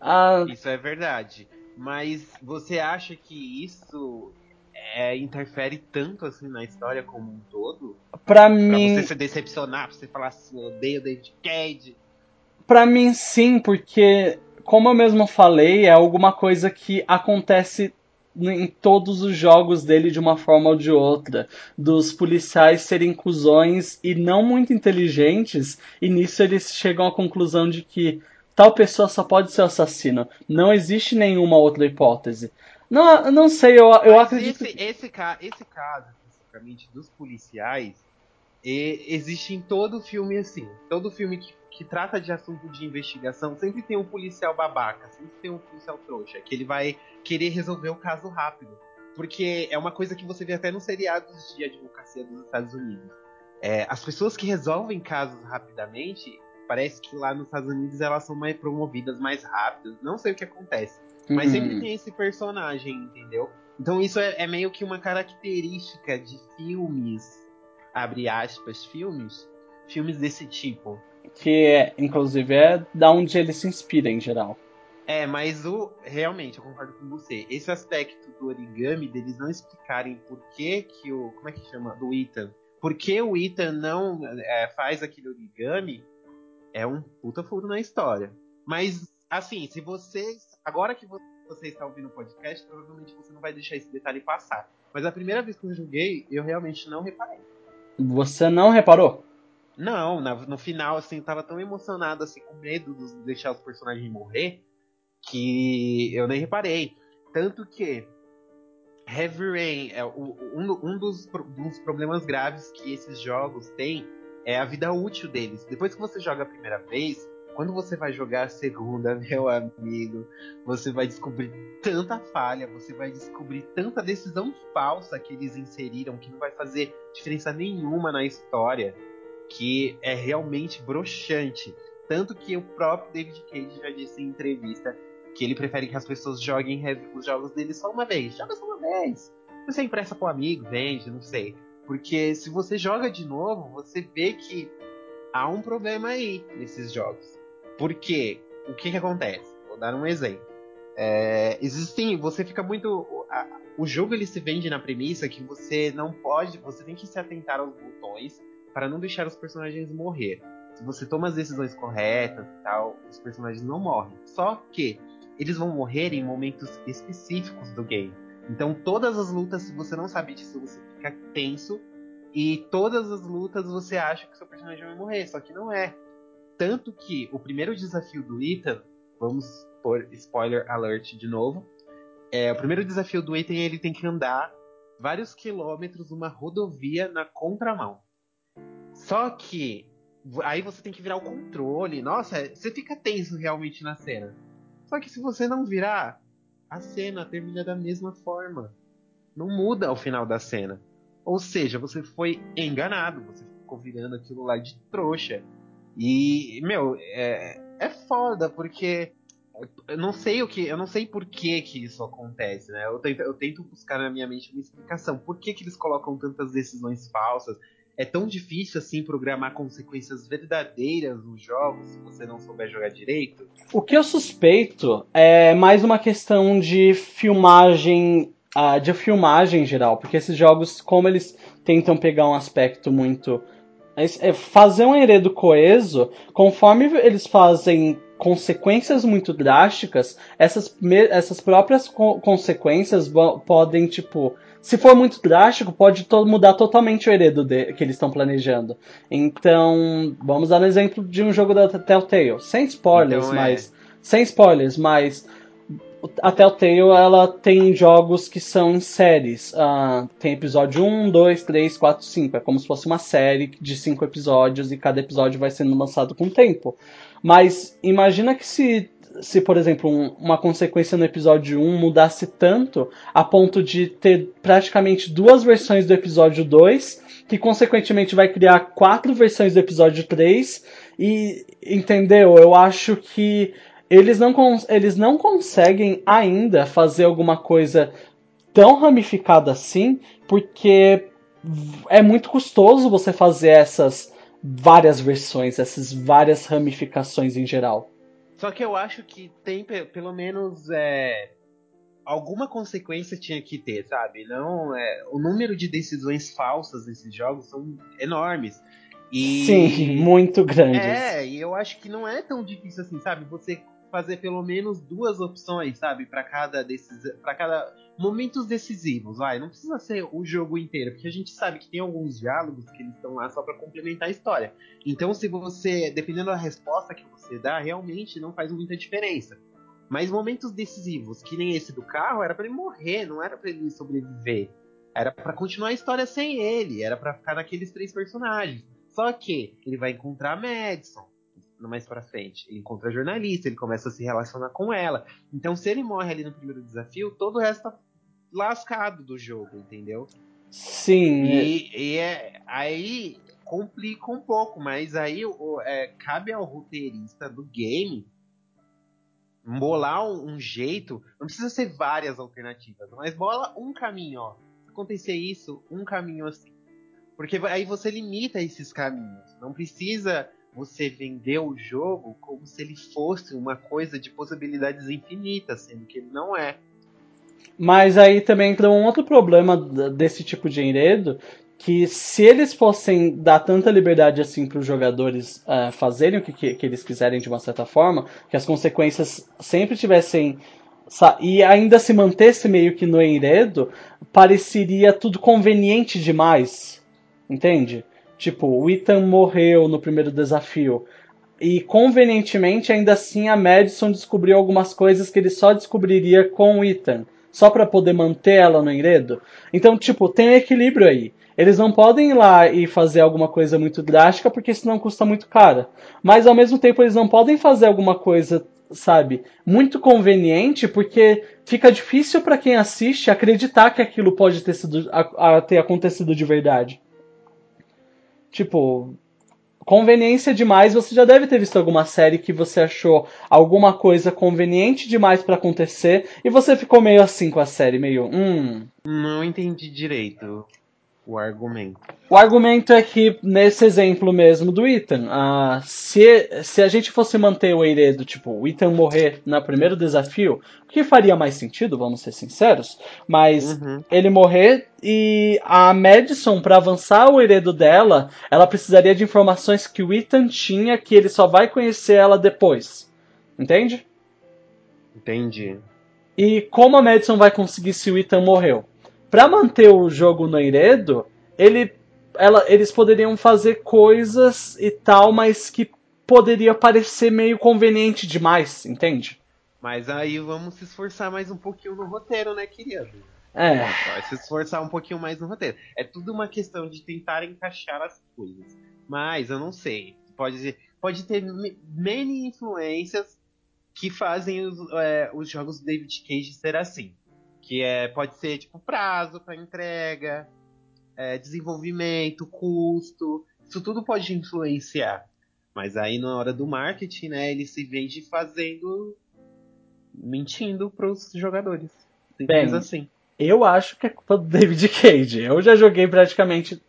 Ah, isso é verdade. Mas você acha que isso é, interfere tanto assim na história como um todo? Pra mim. Pra você se decepcionar, pra você falar assim, eu odeio David Cage. Pra mim, sim, porque, como eu mesmo falei, é alguma coisa que acontece em todos os jogos dele de uma forma ou de outra. Dos policiais serem cuzões e não muito inteligentes, e nisso eles chegam à conclusão de que tal pessoa só pode ser assassino. Não existe nenhuma outra hipótese. Não, não sei, eu, eu acredito. Esse, esse, esse caso, especificamente, dos policiais, e, existe em todo filme assim. Todo filme que, que trata de assunto de investigação sempre tem um policial babaca, sempre tem um policial trouxa, que ele vai querer resolver o caso rápido. Porque é uma coisa que você vê até nos seriados de advocacia dos Estados Unidos. É, as pessoas que resolvem casos rapidamente, parece que lá nos Estados Unidos elas são mais promovidas mais rápido. Não sei o que acontece. Mas sempre tem esse personagem, entendeu? Então isso é, é, meio que uma característica de filmes, abre aspas, filmes, filmes desse tipo. Que é, inclusive é da onde ele se inspira em geral. É, mas o realmente eu concordo com você. Esse aspecto do origami deles não explicarem por que que o como é que chama do Ethan, por que o Ethan não é, faz aquele origami é um puta furo na história. Mas assim, se vocês agora que você está ouvindo o podcast, provavelmente você não vai deixar esse detalhe passar. Mas a primeira vez que eu joguei, eu realmente não reparei. Você não reparou? Não, no final, assim, eu tava tão emocionado, assim, com medo de deixar os personagens morrer, que eu nem reparei. Tanto que Heavy Rain, é um, um dos, dos problemas graves que esses jogos têm é a vida útil deles. Depois que você joga a primeira vez, quando você vai jogar a segunda, meu amigo, você vai descobrir tanta falha, você vai descobrir tanta decisão falsa que eles inseriram que não vai fazer diferença nenhuma na história, que é realmente broxante. Tanto que o próprio David Cage já disse em entrevista que ele prefere que as pessoas joguem os jogos dele só uma vez. Joga só uma vez. Você empresta pro amigo, vende, não sei. Porque se você joga de novo, você vê que há um problema aí nesses jogos. Porque o que, que acontece? Vou dar um exemplo. É, existem, você fica muito. A, o jogo ele se vende na premissa que você não pode, você tem que se atentar aos botões para não deixar os personagens morrer. Se você toma as decisões corretas e tal, os personagens não morrem. Só que eles vão morrer em momentos específicos do game. Então todas as lutas, se você não sabe disso, você fica tenso e todas as lutas você acha que seu personagem vai morrer, só que não é. Tanto que o primeiro desafio do Ethan, vamos por spoiler alert de novo, é, o primeiro desafio do Ethan ele tem que andar vários quilômetros numa rodovia na contramão. Só que aí você tem que virar o controle. Nossa, você fica tenso realmente na cena. Só que se você não virar, a cena termina da mesma forma. Não muda ao final da cena. Ou seja, você foi enganado, você ficou virando aquilo lá de trouxa. E, meu, é, é foda, porque eu não sei o que. Eu não sei por que, que isso acontece, né? Eu tento, eu tento buscar na minha mente uma explicação. Por que, que eles colocam tantas decisões falsas? É tão difícil assim programar consequências verdadeiras nos jogos se você não souber jogar direito? O que eu suspeito é mais uma questão de filmagem a de filmagem em geral, porque esses jogos, como eles tentam pegar um aspecto muito é, é fazer um enredo coeso, conforme eles fazem consequências muito drásticas, essas, essas próprias co consequências podem, tipo, se for muito drástico, pode to mudar totalmente o enredo de, que eles estão planejando. Então, vamos dar um exemplo de um jogo da Telltale, sem spoilers, então, é... mas sem spoilers, mas a Telltale ela tem jogos que são em séries. Uh, tem episódio 1, 2, 3, 4, 5. É como se fosse uma série de 5 episódios e cada episódio vai sendo lançado com o tempo. Mas imagina que se, se por exemplo, um, uma consequência no episódio 1 mudasse tanto a ponto de ter praticamente duas versões do episódio 2, que consequentemente vai criar quatro versões do episódio 3. E entendeu? Eu acho que eles não, eles não conseguem ainda fazer alguma coisa tão ramificada assim, porque é muito custoso você fazer essas várias versões, essas várias ramificações em geral. Só que eu acho que tem pelo menos é, alguma consequência tinha que ter, sabe? Não, é, o número de decisões falsas nesses jogos são enormes. E, Sim, muito grandes. É, e eu acho que não é tão difícil assim, sabe? Você fazer pelo menos duas opções, sabe, para cada desses, para cada momentos decisivos, vai, não precisa ser o jogo inteiro, porque a gente sabe que tem alguns diálogos que eles estão lá só para complementar a história. Então, se você, dependendo da resposta que você dá, realmente não faz muita diferença. Mas momentos decisivos, que nem esse do carro, era para ele morrer, não era para ele sobreviver. Era para continuar a história sem ele, era para ficar naqueles três personagens. Só que ele vai encontrar Madison, mais pra frente. Ele encontra a jornalista, ele começa a se relacionar com ela. Então, se ele morre ali no primeiro desafio, todo o resto tá lascado do jogo, entendeu? Sim. E, e é, aí complica um pouco, mas aí é, cabe ao roteirista do game bolar um, um, jeito. Não precisa ser várias alternativas, mas bola um caminho, ó. Se acontecer isso, um caminho assim. Porque aí você limita esses caminhos. Não precisa você vendeu o jogo como se ele fosse uma coisa de possibilidades infinitas, sendo que ele não é. Mas aí também entra um outro problema desse tipo de enredo, que se eles fossem dar tanta liberdade assim para os jogadores uh, fazerem o que, que, que, eles quiserem de uma certa forma, que as consequências sempre tivessem e ainda se mantesse meio que no enredo, pareceria tudo conveniente demais, entende? Tipo, o Ethan morreu no primeiro desafio. E convenientemente, ainda assim, a Madison descobriu algumas coisas que ele só descobriria com o Ethan. Só para poder manter ela no enredo. Então, tipo, tem equilíbrio aí. Eles não podem ir lá e fazer alguma coisa muito drástica, porque senão custa muito caro. Mas ao mesmo tempo, eles não podem fazer alguma coisa, sabe, muito conveniente, porque fica difícil para quem assiste acreditar que aquilo pode ter, sido, a, a, ter acontecido de verdade. Tipo, conveniência demais, você já deve ter visto alguma série que você achou alguma coisa conveniente demais para acontecer e você ficou meio assim com a série, meio, hum. Não entendi direito o argumento. O argumento é que, nesse exemplo mesmo do Ethan, uh, se, se a gente fosse manter o enredo, tipo, o Ethan morrer no primeiro desafio, o que faria mais sentido, vamos ser sinceros, mas uhum. ele morrer e a Madison, para avançar o enredo dela, ela precisaria de informações que o Ethan tinha que ele só vai conhecer ela depois. Entende? Entendi. E como a Madison vai conseguir se o Ethan morreu? Para manter o jogo no enredo, ele, ela, eles poderiam fazer coisas e tal, mas que poderia parecer meio conveniente demais, entende? Mas aí vamos se esforçar mais um pouquinho no roteiro, né, querido? É. Vai se esforçar um pouquinho mais no roteiro. É tudo uma questão de tentar encaixar as coisas. Mas eu não sei. Pode, pode ter many influências que fazem os, é, os jogos do David Cage ser assim. Que é, pode ser tipo prazo para entrega, é, desenvolvimento, custo. Isso tudo pode influenciar. Mas aí na hora do marketing, né, ele se vende fazendo. mentindo pros jogadores. Simples assim. Eu acho que é culpa do David Cage. Eu já joguei praticamente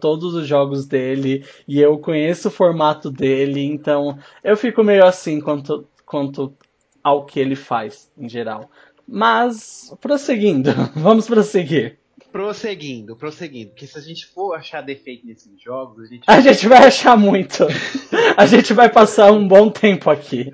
todos os jogos dele e eu conheço o formato dele, então eu fico meio assim quanto, quanto ao que ele faz em geral. Mas, prosseguindo, vamos prosseguir. Prosseguindo, prosseguindo. Porque se a gente for achar defeito nesses jogos, a gente. A gente vai achar muito. a gente vai passar um bom tempo aqui.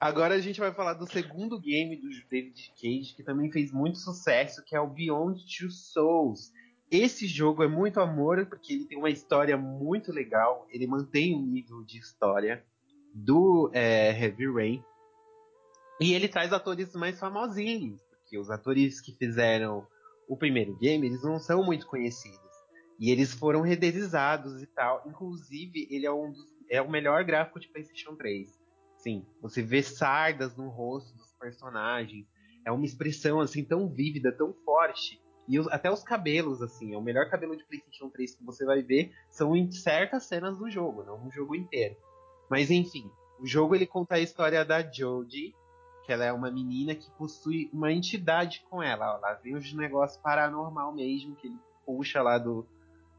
Agora a gente vai falar do segundo game do David Cage, que também fez muito sucesso, que é o Beyond Two Souls. Esse jogo é muito amor, porque ele tem uma história muito legal, ele mantém o nível de história do é, Heavy Rain. E ele traz atores mais famosinhos, porque os atores que fizeram o primeiro game, eles não são muito conhecidos. E eles foram renderizados e tal. Inclusive, ele é um dos, é o melhor gráfico de PlayStation 3. Sim, você vê sardas no rosto dos personagens. É uma expressão assim tão vívida, tão forte. E os, até os cabelos, assim, é o melhor cabelo de PlayStation 3 que você vai ver são em certas cenas do jogo, não no jogo inteiro. Mas enfim, o jogo ele conta a história da Jodie, que ela é uma menina que possui uma entidade com ela. Ó, lá vem os negócios paranormal mesmo, que ele puxa lá do,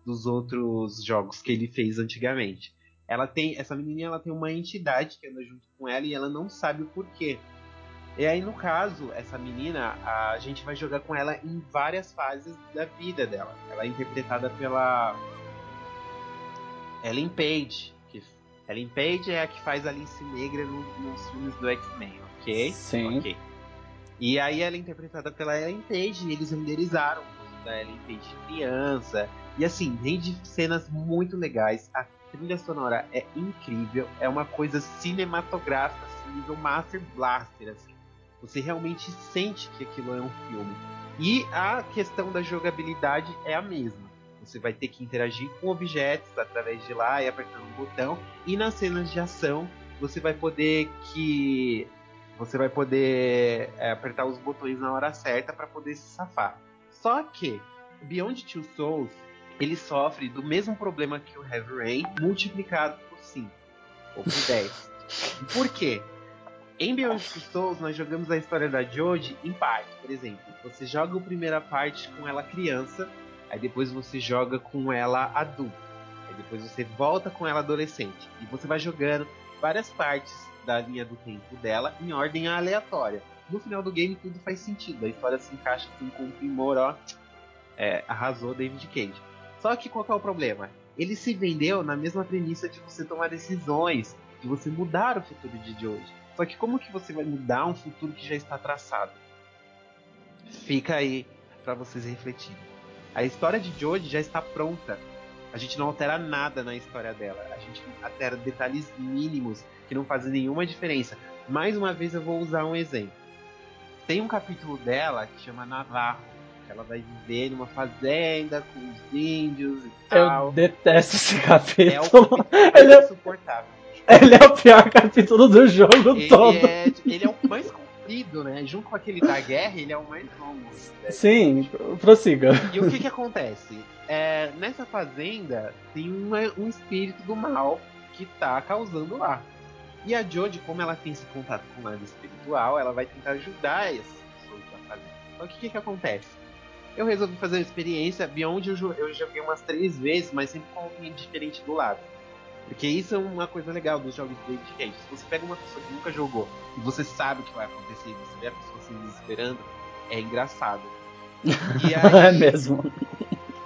dos outros jogos que ele fez antigamente. Ela tem essa menina ela tem uma entidade que anda junto com ela e ela não sabe o porquê. E aí no caso, essa menina, a gente vai jogar com ela em várias fases da vida dela. Ela é interpretada pela Ellen Page, que Ellen Page é a que faz Alice Negra nos filmes do X-Men, ok? Sim. Ok. E aí ela é interpretada pela Ellen Page e eles renderizaram da Ellen Page criança. E assim, vem de cenas muito legais. A trilha sonora é incrível, é uma coisa cinematográfica, assim, nível Master Blaster, assim. Você realmente sente que aquilo é um filme. E a questão da jogabilidade é a mesma. Você vai ter que interagir com objetos através de lá e apertando um botão. E nas cenas de ação, você vai poder que você vai poder é, apertar os botões na hora certa para poder se safar. Só que Beyond Two Souls ele sofre do mesmo problema que o Heavy Rain, multiplicado por 5 ou por 10. Por quê? Em Beyond Two Souls, nós jogamos a história da Jodie em parte. Por exemplo, você joga a primeira parte com ela criança, aí depois você joga com ela adulta, aí depois você volta com ela adolescente. E você vai jogando várias partes da linha do tempo dela em ordem aleatória. No final do game tudo faz sentido, a história se encaixa assim com um primor, ó. É, arrasou David Cage. Só que qual é o problema? Ele se vendeu na mesma premissa de você tomar decisões, de você mudar o futuro de Jodie. Só que como que você vai mudar um futuro que já está traçado? Fica aí para vocês refletirem. A história de Jodie já está pronta. A gente não altera nada na história dela. A gente altera detalhes mínimos que não fazem nenhuma diferença. Mais uma vez eu vou usar um exemplo. Tem um capítulo dela que chama Navarro. Que ela vai viver numa fazenda com os índios e tal. Eu detesto esse capítulo. É capítulo Ele é- insuportável. Ele é o pior capítulo do jogo Ele todo. é, ele é o mais comprido, né? Junto com aquele da guerra, ele é o mais longo. né? Sim, prossiga. E o que que acontece? É, nessa fazenda tem uma- um espírito do mal que tá causando lá. E a Jodie, como ela tem esse contato com o lado espiritual, ela vai tentar ajudar essas pessoas fazenda. Só que o que que acontece? Eu resolvi fazer uma experiência, Beyond eu, eu joguei umas três vezes, mas sempre com alguém diferente do lado. Porque isso é uma coisa legal dos jogos David Cage. Se você pega uma pessoa que nunca jogou e você sabe o que vai acontecer, e você vê a pessoa se desesperando, é engraçado. E é aí, mesmo.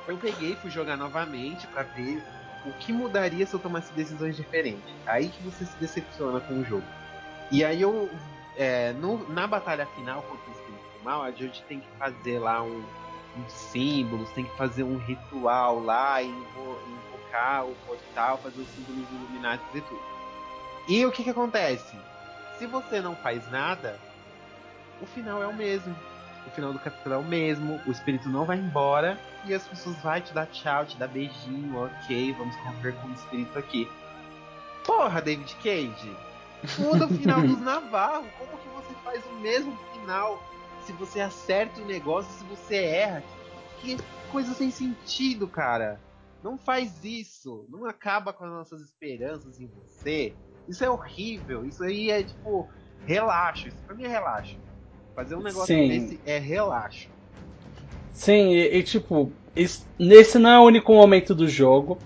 eu peguei e fui jogar novamente pra ver o que mudaria se eu tomasse decisões diferentes. Aí que você se decepciona com o jogo. E aí eu. é, no- na batalha final contra o espírito mal, a Jodie tem que fazer lá um, uns símbolos, tem que fazer um ritual lá, invo- invocar o portal, fazer os símbolos iluminados e tudo. E o que que acontece? Se você não faz nada, o final é o mesmo. O final do capítulo é o mesmo, o espírito não vai embora e as pessoas vão te dar tchau, te dar beijinho, ok, vamos conviver com o espírito aqui. Porra, David Cage, muda o final dos Navarro. Como que você faz o mesmo final se você acerta o negócio, se você erra? Que coisa sem sentido, cara. Não faz isso. Não acaba com as nossas esperanças em você. Isso é horrível. Isso aí é tipo relaxo. Isso pra mim é relaxo. Fazer um negócio Sim. desse é relaxo. Sim, e, e, tipo, isso- nesse não é o único momento do jogo.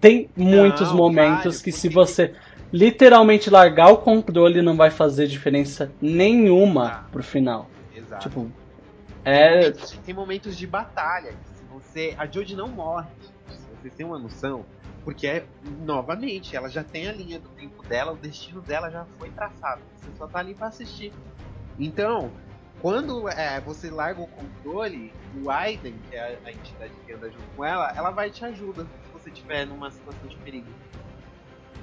Tem muitos Não, momentos que se você literalmente largar o controle não vai fazer diferença nenhuma Ah. pro final. Exato. Tipo, é. Tem momentos de batalha. Se você. A Jodie não morre, se vocês têm uma noção. Porque é, novamente, ela já tem a linha do tempo dela, o destino dela já foi traçado. Você só tá ali pra assistir. Então, quando é, você larga o controle, o Aiden, que é a, entidade que anda junto com ela, ela vai te ajuda se você estiver numa situação de perigo.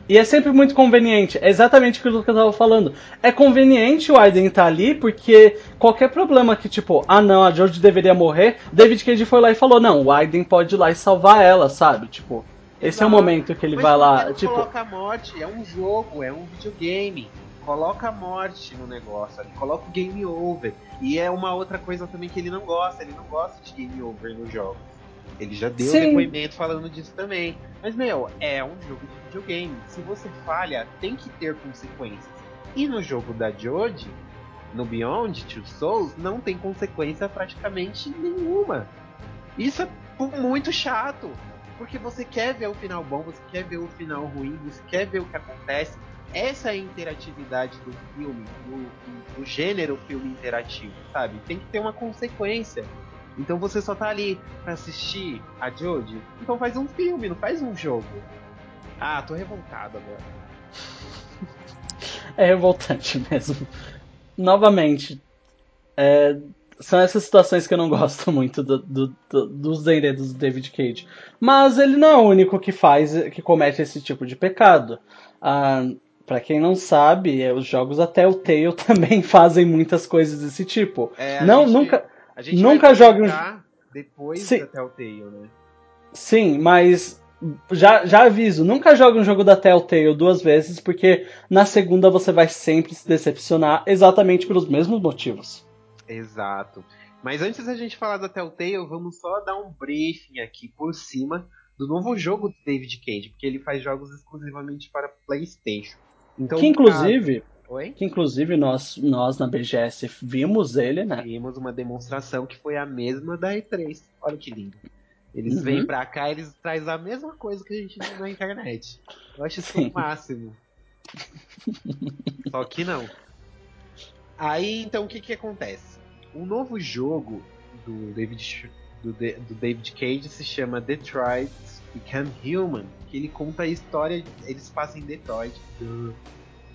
E é sempre muito conveniente. É exatamente aquilo que eu tava falando. É conveniente o Aiden estar tá ali, porque qualquer problema que, tipo, ah não, a George deveria morrer, David Cage foi lá e falou, não, o Aiden pode ir lá e salvar ela, sabe? Tipo, esse é o momento que ele Mas vai lá. Tipo, coloca a morte, é um jogo, é um videogame. Coloca a morte no negócio, ali, coloca o game over. E é uma outra coisa também que ele não gosta, ele não gosta de game over no jogo. Ele já deu Sim. depoimento falando disso também. Mas, meu, é um jogo de videogame. Se você falha, tem que ter consequências. E no jogo da Jodie, no Beyond Two Souls, não tem consequência praticamente nenhuma. Isso é muito chato. Porque você quer ver o final bom, você quer ver o final ruim, você quer ver o que acontece. Essa interatividade do filme, do, do gênero filme interativo, sabe? Tem que ter uma consequência. Então você só tá ali pra assistir a Jodie? Então faz um filme, não faz um jogo. Ah, tô revoltado agora. é revoltante mesmo. Novamente, é, são essas situações que eu não gosto muito do, do, do, dos enredos do David Cage. Mas ele não é o único que faz, que comete esse tipo de pecado. Ah, para quem não sabe, é, os jogos até o Tale também fazem muitas coisas desse tipo. É, a não, gente- nunca. A gente Nunca vai jogue um- depois Sim. da Telltale, né? Sim, mas já, já aviso, nunca jogue um jogo da Telltale duas vezes, porque na segunda você vai sempre se decepcionar exatamente pelos mesmos motivos. Exato. Mas antes da gente falar da Telltale, vamos só dar um briefing aqui por cima do novo jogo do David Cage, porque ele faz jogos exclusivamente para PlayStation. Então, que inclusive, Oi? que inclusive nós, nós na BGS vimos ele, né? Vimos uma demonstração que foi a mesma da E3. Olha que lindo. Eles Uhum. vêm pra cá eles trazem a mesma coisa que a gente viu na internet. Eu acho isso Sim. o máximo. Só que não. Aí então o que que acontece? O novo jogo do David do, do David Cage se chama Detroit Become Human, que ele conta a história, eles passam em Detroit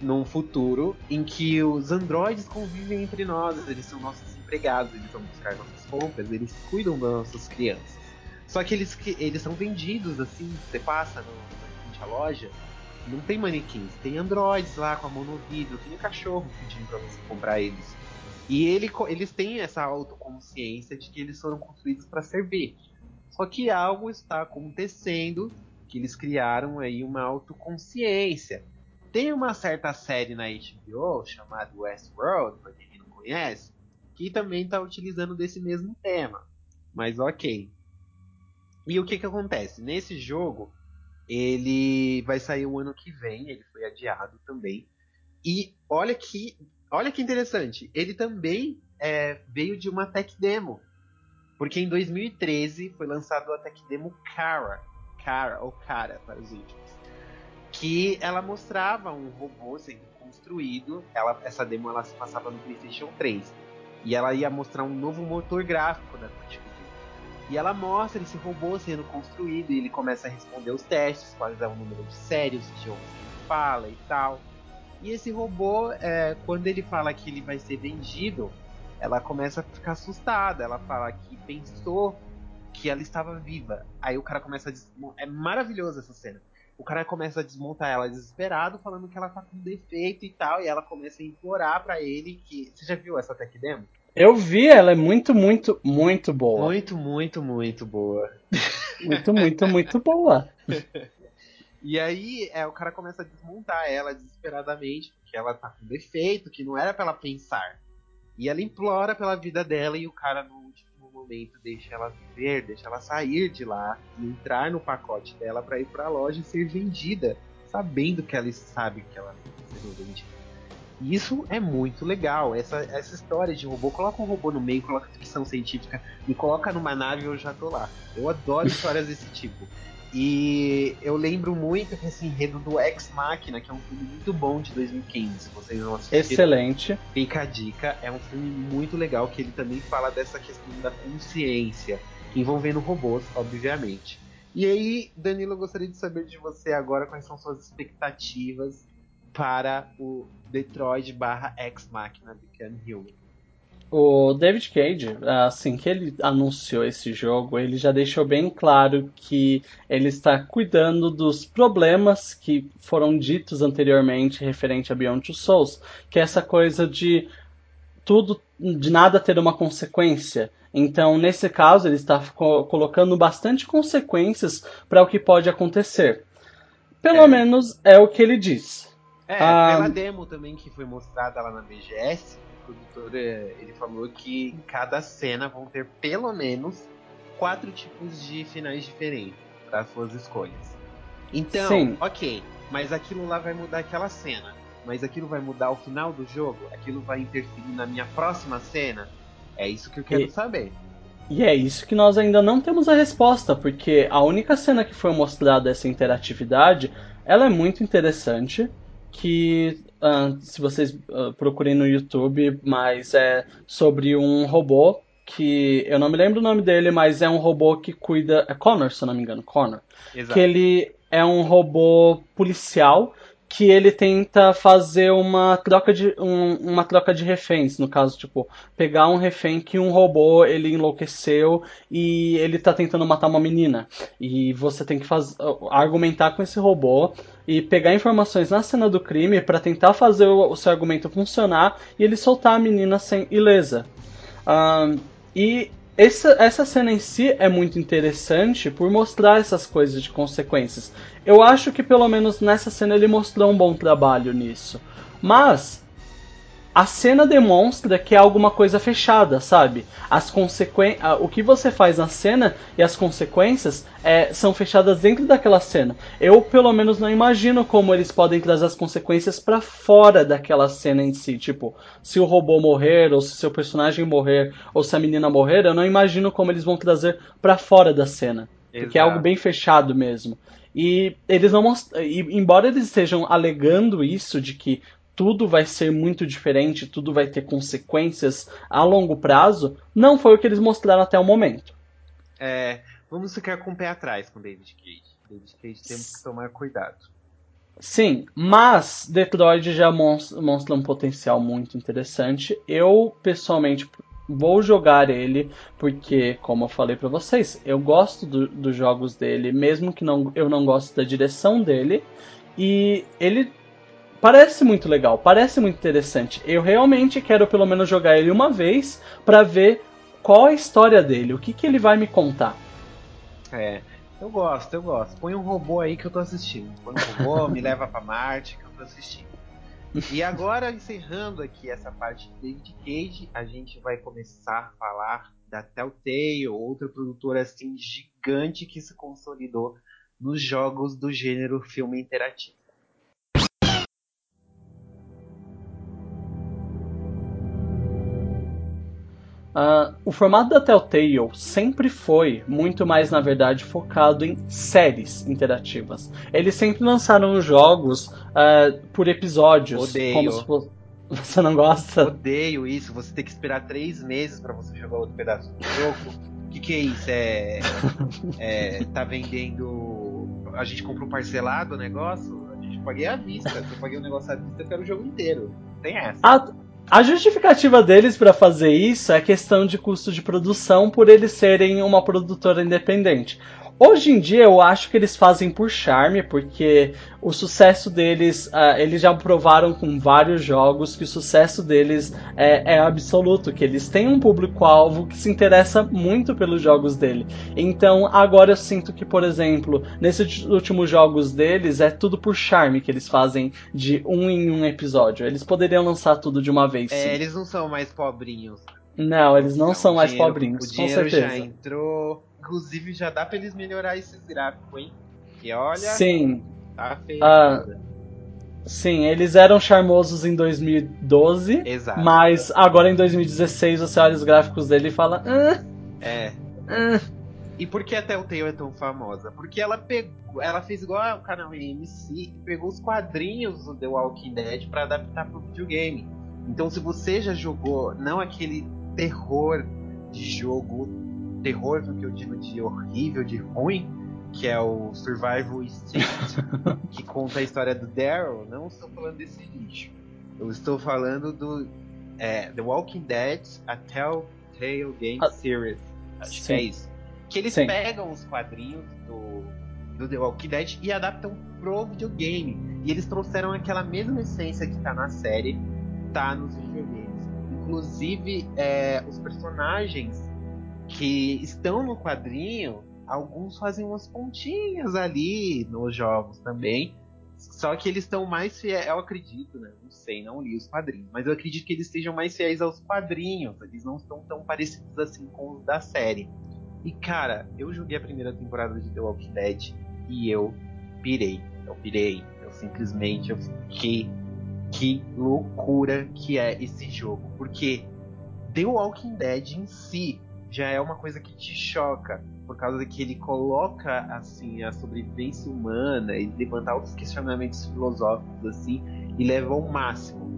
num futuro em que os androides convivem entre nós, eles são nossos empregados, eles vão buscar nossas compras, eles cuidam das nossas crianças. Só que eles, eles são vendidos assim, você passa no, na loja, não tem manequins, tem androides lá com a mão no vidro, tem um cachorro pedindo pra você comprar eles. E ele, eles têm essa autoconsciência de que eles foram construídos para servir. Só que algo está acontecendo que eles criaram aí uma autoconsciência. Tem uma certa série na HBO chamada Westworld, para quem não conhece, que também está utilizando desse mesmo tema. Mas ok. E o que que acontece? Nesse jogo, ele vai sair o ano que vem, ele foi adiado também. E olha que, olha que interessante, ele também é, veio de uma tech demo. Porque em 2013 foi lançado a tech demo Cara, Cara ou Cara para os íntimos, que ela mostrava um robô sendo construído. Ela, essa demo ela se passava no PlayStation 3 e ela ia mostrar um novo motor gráfico da Video. E ela mostra esse robô sendo construído e ele começa a responder os testes, quais é o número de séries, idiomas que ele fala e tal. E esse robô, é, quando ele fala que ele vai ser vendido, ela começa a ficar assustada. Ela fala que pensou que ela estava viva. Aí o cara começa a desmontar. É maravilhoso essa cena. O cara começa a desmontar ela desesperado, falando que ela tá com defeito e tal. E ela começa a implorar pra ele que. Você já viu essa tech demo? Eu vi, ela é muito, muito, muito boa. Muito, muito, muito boa. Muito, muito, muito boa. E aí é, o cara começa a desmontar ela desesperadamente, porque ela tá com defeito, que não era pra ela pensar. E ela implora pela vida dela e o cara no último momento deixa ela viver, deixa ela sair de lá e entrar no pacote dela pra ir pra loja e ser vendida, sabendo que ela sabe que ela está sendo vendida. E isso é muito legal, essa, essa história de robô, coloca um robô no meio, coloca ficção científica, me coloca numa nave e eu já tô lá. Eu adoro histórias desse tipo. E eu lembro muito que esse enredo do Ex Machina, que é um filme muito bom de 2015, vocês vão assistir. Excelente. Fica a dica, é um filme muito legal que ele também fala dessa questão da consciência, envolvendo robôs, obviamente. E aí, Danilo, eu gostaria de saber de você agora quais são suas expectativas para o Detroit barra Ex Machina Become Human. O David Cage, assim que ele anunciou esse jogo, ele já deixou bem claro que ele está cuidando dos problemas que foram ditos anteriormente referente a Beyond Two Souls, que é essa coisa de tudo, de nada ter uma consequência. Então, nesse caso, ele está co colocando bastante consequências para o que pode acontecer. Pelo é. menos é o que ele diz. É, ah, pela demo também que foi mostrada lá na BGS, produtor é, ele falou que em cada cena vão ter pelo menos quatro tipos de finais diferentes para suas escolhas. Então, Sim. ok, mas aquilo lá vai mudar aquela cena. Mas aquilo vai mudar o final do jogo? Aquilo vai interferir na minha próxima cena? É isso que eu quero e, saber. E é isso que nós ainda não temos a resposta, porque a única cena que foi mostrada essa interatividade, ela é muito interessante que uh, se vocês uh, procurem no YouTube, mas é sobre um robô que eu não me lembro o nome dele, mas é um robô que cuida. É Connor, se eu não me engano, Connor. Exato. Que ele é um robô policial que ele tenta fazer uma troca de um, uma troca de reféns, no caso, tipo, pegar um refém que um robô ele enlouqueceu e ele tá tentando matar uma menina. E você tem que faz, argumentar com esse robô e pegar informações na cena do crime para tentar fazer o, o, seu argumento funcionar e ele soltar a menina sem ilesa. Um, e essa, essa cena em si é muito interessante por mostrar essas coisas de consequências. Eu acho que pelo menos nessa cena ele mostrou um bom trabalho nisso. Mas a cena demonstra que é alguma coisa fechada, sabe? As consequen... o que você faz na cena e as consequências é, são fechadas dentro daquela cena. Eu, pelo menos, não imagino como eles podem trazer as consequências para fora daquela cena em si. Tipo, se o robô morrer, ou se seu personagem morrer, ou se a menina morrer, eu não imagino como eles vão trazer para fora da cena. Exato. Porque é algo bem fechado mesmo. E eles não mostram. Embora eles estejam alegando isso de que tudo vai ser muito diferente, tudo vai ter consequências a longo prazo, não foi o que eles mostraram até o momento. É, vamos ficar com o pé atrás com David Cage. David Cage temos que tomar cuidado. Sim, mas Detroit já mostra um potencial muito interessante. Eu, pessoalmente, vou jogar ele porque, como eu falei para vocês, eu gosto do, dos jogos dele, mesmo que não, eu não goste da direção dele. E ele Parece muito legal, parece muito interessante. Eu realmente quero pelo menos jogar ele uma vez para ver qual a história dele, o que, que ele vai me contar. É, eu gosto, eu gosto. Põe um robô aí que eu tô assistindo. Põe um robô, me leva para Marte que eu tô assistindo. E agora, encerrando aqui essa parte de David Cage, a gente vai começar a falar da Telltale, outra produtora assim gigante que se consolidou nos jogos do gênero filme interativo. Uh, o formato da Telltale sempre foi muito mais, na verdade, focado em séries interativas. Eles sempre lançaram jogos uh, por episódios. Odeio. Fosse... Você não gosta? Odeio isso. Você tem que esperar três meses para você jogar outro pedaço do jogo. O que, que é isso? É, é. Tá vendendo. A gente comprou parcelado o negócio? A gente paguei à vista. Se eu paguei o negócio à vista, eu quero o jogo inteiro. Tem essa. Ah, a justificativa deles para fazer isso é questão de custo de produção por eles serem uma produtora independente. Hoje em dia eu acho que eles fazem por charme, porque o sucesso deles, uh, eles já provaram com vários jogos que o sucesso deles é, é absoluto, que eles têm um público-alvo que se interessa muito pelos jogos dele. Então agora eu sinto que, por exemplo, nesses últimos jogos deles é tudo por charme que eles fazem de um em um episódio. Eles poderiam lançar tudo de uma vez. É, sim. eles não são mais pobrinhos. Não, eles não, não são mais dinheiro, pobrinhos, o com certeza. já entrou Inclusive já dá pra eles melhorar esses gráficos, hein? E olha. Sim. Tá feio. Ah, sim, eles eram charmosos em 2012. Exato. Mas agora em 2016 você olha os gráficos dele e fala. Ah, é. Ah. E por que a Telltale é tão famosa? Porque ela pegou, ela fez igual o canal AMC e pegou os quadrinhos do The Walking Dead para adaptar para o videogame. Então, se você já jogou, não aquele terror de jogo, terror no que eu digo de horrível, de ruim, que é o Survival Instinct, que conta a história do Daryl, não estou falando desse lixo. Eu estou falando do é, The Walking Dead, a Telltale Game ah, Series. Acho sim. que é isso. Que eles sim. pegam os quadrinhos do, do The Walking Dead e adaptam pro videogame. E eles trouxeram aquela mesma essência que tá na série, tá nos videogames. Inclusive, é, os personagens que estão no quadrinho, alguns fazem umas pontinhas ali nos jogos também. Só que eles estão mais fiéis, eu acredito, né? Não sei, não li os quadrinhos, mas eu acredito que eles estejam mais fiéis aos quadrinhos. Eles não estão tão parecidos assim com os da série. E cara, eu joguei a primeira temporada de The Walking Dead e eu pirei. Eu pirei. Eu simplesmente eu fiquei. Que loucura que é esse jogo. Porque The Walking Dead em si já é uma coisa que te choca por causa de que ele coloca assim a sobrevivência humana e levantar outros questionamentos filosóficos assim e leva ao máximo.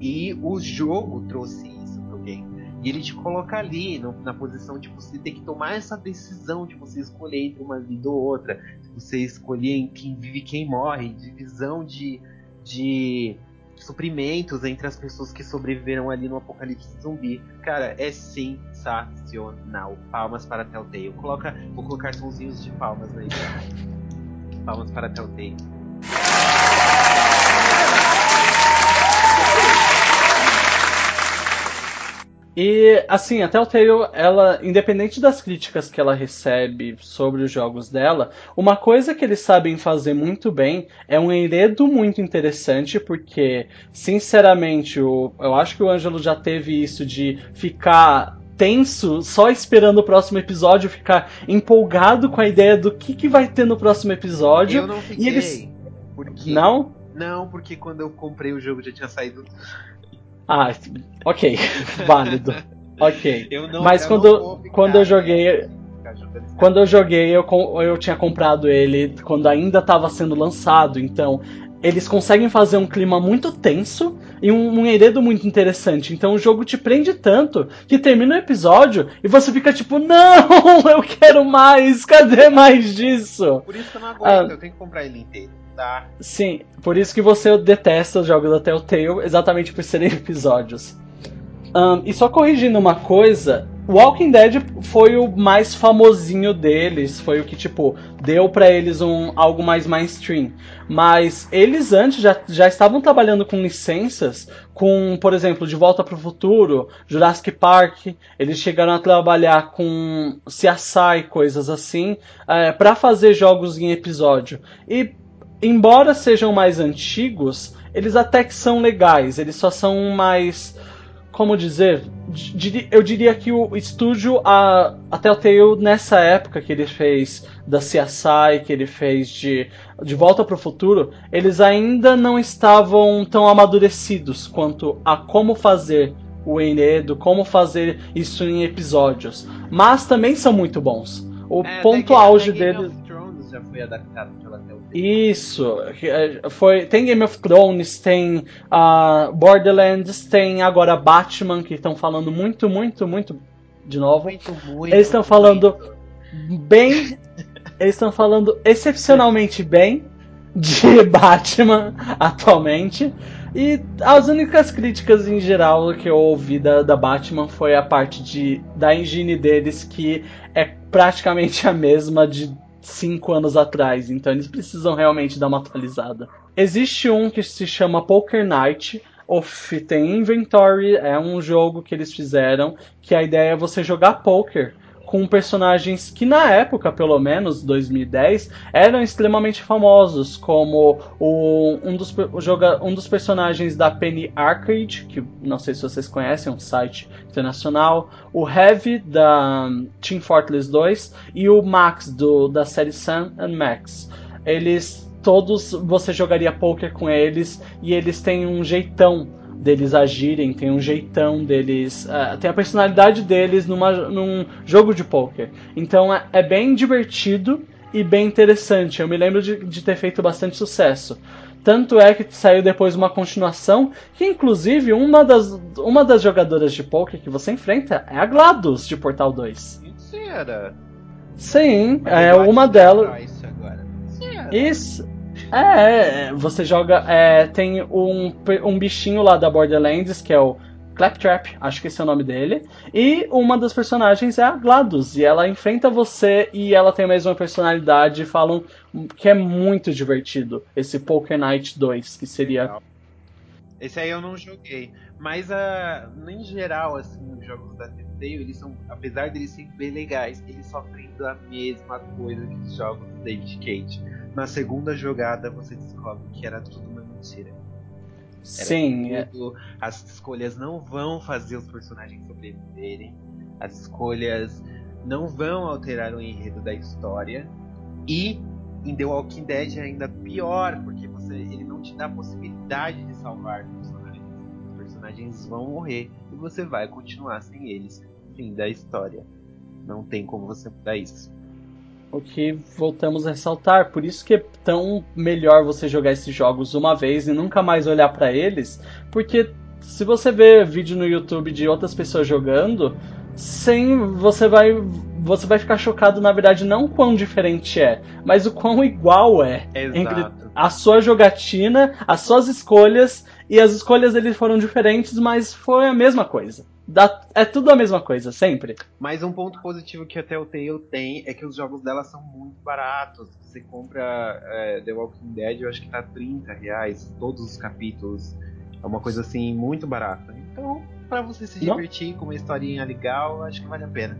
E o jogo trouxe isso pro game. E ele te coloca ali no, na posição de você ter que tomar essa decisão de você escolher entre uma vida ou outra, de você escolher quem vive e quem morre, divisão de, de suprimentos entre as pessoas que sobreviveram ali no apocalipse zumbi. Cara, é sensacional. Palmas para Telltale. Coloca, vou colocar sonzinhos de palmas aí. Palmas para Telltale. E assim, a Telltale, ela, independente das críticas que ela recebe sobre os jogos dela, uma coisa que eles sabem fazer muito bem é um enredo muito interessante, porque, sinceramente, o, eu acho que o Ângelo já teve isso de ficar tenso, só esperando o próximo episódio, ficar empolgado com a ideia do que, que vai ter no próximo episódio. Eu não fiquei. E eles... Porque... Não? Não, porque quando eu comprei o jogo já tinha saído ah, ok, válido. Ok. Não, Mas quando, quando eu joguei. Quando eu joguei, eu, eu tinha comprado ele quando ainda estava sendo lançado, então eles conseguem fazer um clima muito tenso e um, um enredo muito interessante. Então o jogo te prende tanto que termina o episódio e você fica tipo, não, eu quero mais, cadê mais disso? Por isso que eu não aguento, ah, eu tenho que comprar ele inteiro. Tá. Sim, por isso que você detesta os jogos da Telltale, exatamente por serem episódios. Um, e só corrigindo uma coisa, Walking Dead foi o mais famosinho deles, foi o que, tipo, deu para eles um algo mais mainstream. Mas eles antes já, já estavam trabalhando com licenças, com, por exemplo, De Volta para o Futuro, Jurassic Park, eles chegaram a trabalhar com CSI, coisas assim, é, para fazer jogos em episódio. E embora sejam mais antigos, eles até que são legais, eles só são mais. Como dizer? Eu diria que o estúdio, a, a Telltale, nessa época que ele fez da CSI, que ele fez de, de Volta para o Futuro, eles ainda não estavam tão amadurecidos quanto a como fazer o enredo, como fazer isso em episódios. Mas também são muito bons. O é, ponto auge deles já foi adaptado pela Telltale. Isso, é, foi, tem Game of Thrones, tem uh, Borderlands, tem agora Batman, que estão falando muito, muito, muito de novo. Muito, muito, eles estão falando bem, eles estão falando excepcionalmente bem de Batman atualmente. E as únicas críticas em geral que eu ouvi da, da Batman foi a parte de, da engine deles, que é praticamente a mesma de cinco anos atrás, então eles precisam realmente dar uma atualizada. Existe um que se chama Poker Night, of tem Inventory, é um jogo que eles fizeram, que a ideia é você jogar poker com personagens que na época, pelo menos 2010, eram extremamente famosos, como o, um, dos, joga, um dos personagens da Penny Arcade, que não sei se vocês conhecem, é um site internacional, o Heavy da Team Fortress 2 e o Max do, da série Sam and Max. Eles todos você jogaria poker com eles e eles têm um jeitão deles agirem, tem um jeitão deles, uh, tem a personalidade deles numa, num jogo de poker. Então é, é, bem divertido e bem interessante. Eu me lembro de, de ter feito bastante sucesso. Tanto é que saiu depois uma continuação, que inclusive uma das, uma das jogadoras de poker que você enfrenta é a GLaDOS de Portal 2. Mentira! Sim, Mas é uma delas. Isso. É, é, você joga. É, tem um, um bichinho lá da Borderlands, que é o Claptrap, acho que esse é o nome dele. E uma das personagens é a GLaDOS. E ela enfrenta você e ela tem a mesma personalidade. Falam que é muito divertido. Esse Poker Night 2, que seria. Esse aí eu não joguei. Mas uh, em geral, assim, os jogos da Telltale, eles são, apesar de eles serem bem legais, eles sofrem da mesma coisa que os jogos do David Cage. Na segunda jogada você descobre que era tudo uma mentira. Sim. É. Tudo, as escolhas não vão fazer os personagens sobreviverem. As escolhas não vão alterar o enredo da história. E em The Walking Dead é ainda pior, porque você, ele não te dá a possibilidade de salvar personagens. Os personagens vão morrer e você vai continuar sem eles. Fim da história. Não tem como você mudar isso o que voltamos a ressaltar. Por isso que é tão melhor você jogar esses jogos uma vez e nunca mais olhar para eles, porque se você vê vídeo no YouTube de outras pessoas jogando, sem você vai você vai ficar chocado na verdade não quão diferente é, mas o quão igual é Exato. entre a sua jogatina, as suas escolhas e as escolhas deles foram diferentes, mas foi a mesma coisa. Dá, é tudo a mesma coisa, sempre. Mas um ponto positivo que a Telltale tem é que os jogos dela são muito baratos. Você compra é, The Walking Dead, eu acho que tá 30 reais, todos os capítulos. É uma coisa assim, muito barata. Então, para você se divertir Não. com uma historinha legal, acho que vale a pena.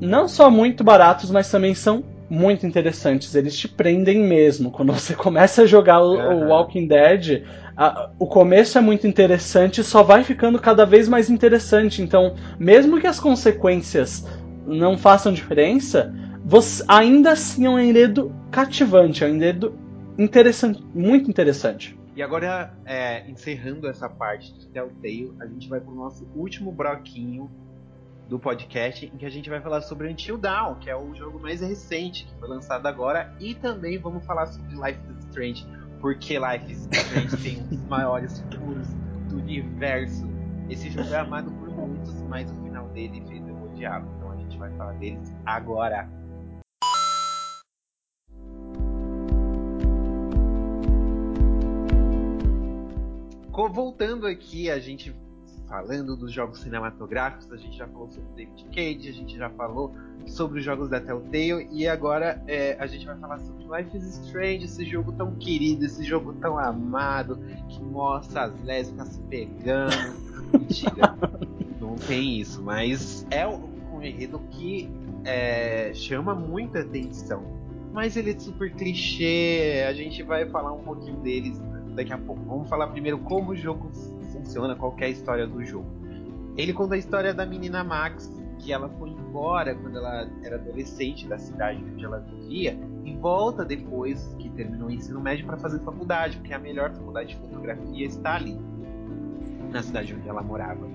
Não só muito baratos, mas também são muito interessantes. Eles te prendem mesmo. Quando você começa a jogar o, uhum. o Walking Dead, a, o começo é muito interessante só vai ficando cada vez mais interessante. Então, mesmo que as consequências não façam diferença, você, ainda assim é um enredo cativante, é um enredo interessante, muito interessante. E agora, é, encerrando essa parte de Telltale, a gente vai pro nosso último bloquinho do podcast, em que a gente vai falar sobre Until Dawn, que é o jogo mais recente, que foi lançado agora, e também vamos falar sobre Life is Strange, porque Life Strange tem um dos maiores furos do universo. Esse jogo é amado por muitos, mas o final dele fez eu odiá-lo, então a gente vai falar deles agora. Voltando aqui, a gente falando dos jogos cinematográficos, a gente já falou sobre David Cage, a gente já falou sobre os jogos da Telltale e agora é, a gente vai falar sobre Life is Strange, esse jogo tão querido, esse jogo tão amado, que mostra as lésbicas se pegando. Mentira, não tem isso, mas é um enredo que é, chama muita atenção. Mas ele é super clichê, a gente vai falar um pouquinho deles daqui a pouco. Vamos falar primeiro como o jogo funciona, qual é história do jogo. Ele conta a história da menina Max, que ela foi embora quando ela era adolescente da cidade onde ela vivia e volta depois que terminou o ensino médio para fazer faculdade, porque a melhor faculdade de fotografia está ali, na cidade onde ela morava.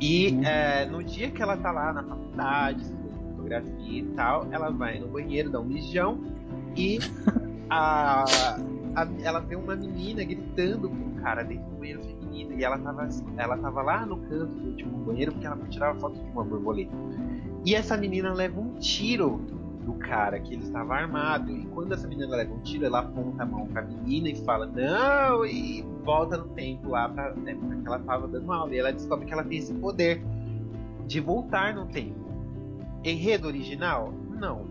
E é, no dia que ela tá lá na faculdade, estudando fotografia e tal, ela vai no banheiro, dá um mijão e a, a, ela vê uma menina gritando com um cara dentro do banheiro e ela tava, ela tava lá no canto do último banheiro porque ela uma foto de uma borboleta. E essa menina leva um tiro do cara que ele estava armado. E quando essa menina leva um tiro, ela aponta a mão pra menina e fala não, e volta no tempo lá pra época que ela tava dando aula. E ela descobre que ela tem esse poder de voltar no tempo. Enredo original? Não.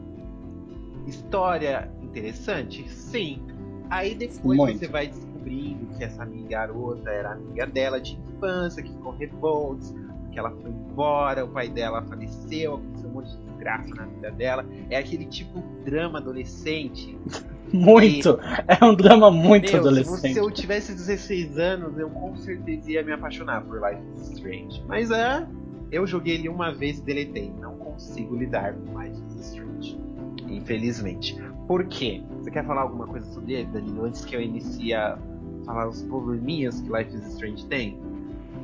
História interessante? Sim. Aí depois Muito. você vai descobrindo que essa minha garota era amiga dela de infância, que ficou revoltos, que ela foi embora, o pai dela faleceu, aconteceu um monte de desgraça na vida dela. É aquele tipo drama adolescente. Muito! E, é um drama muito meu, adolescente. Se eu tivesse 16 anos, eu com certeza ia me apaixonar por Life is Strange. Mas é. Eu joguei ele uma vez e deletei. Não consigo lidar com Life is Strange. Infelizmente. Por quê? Você quer falar alguma coisa sobre ele, Danilo, antes que eu inicie a falar os probleminhas que Life is Strange tem?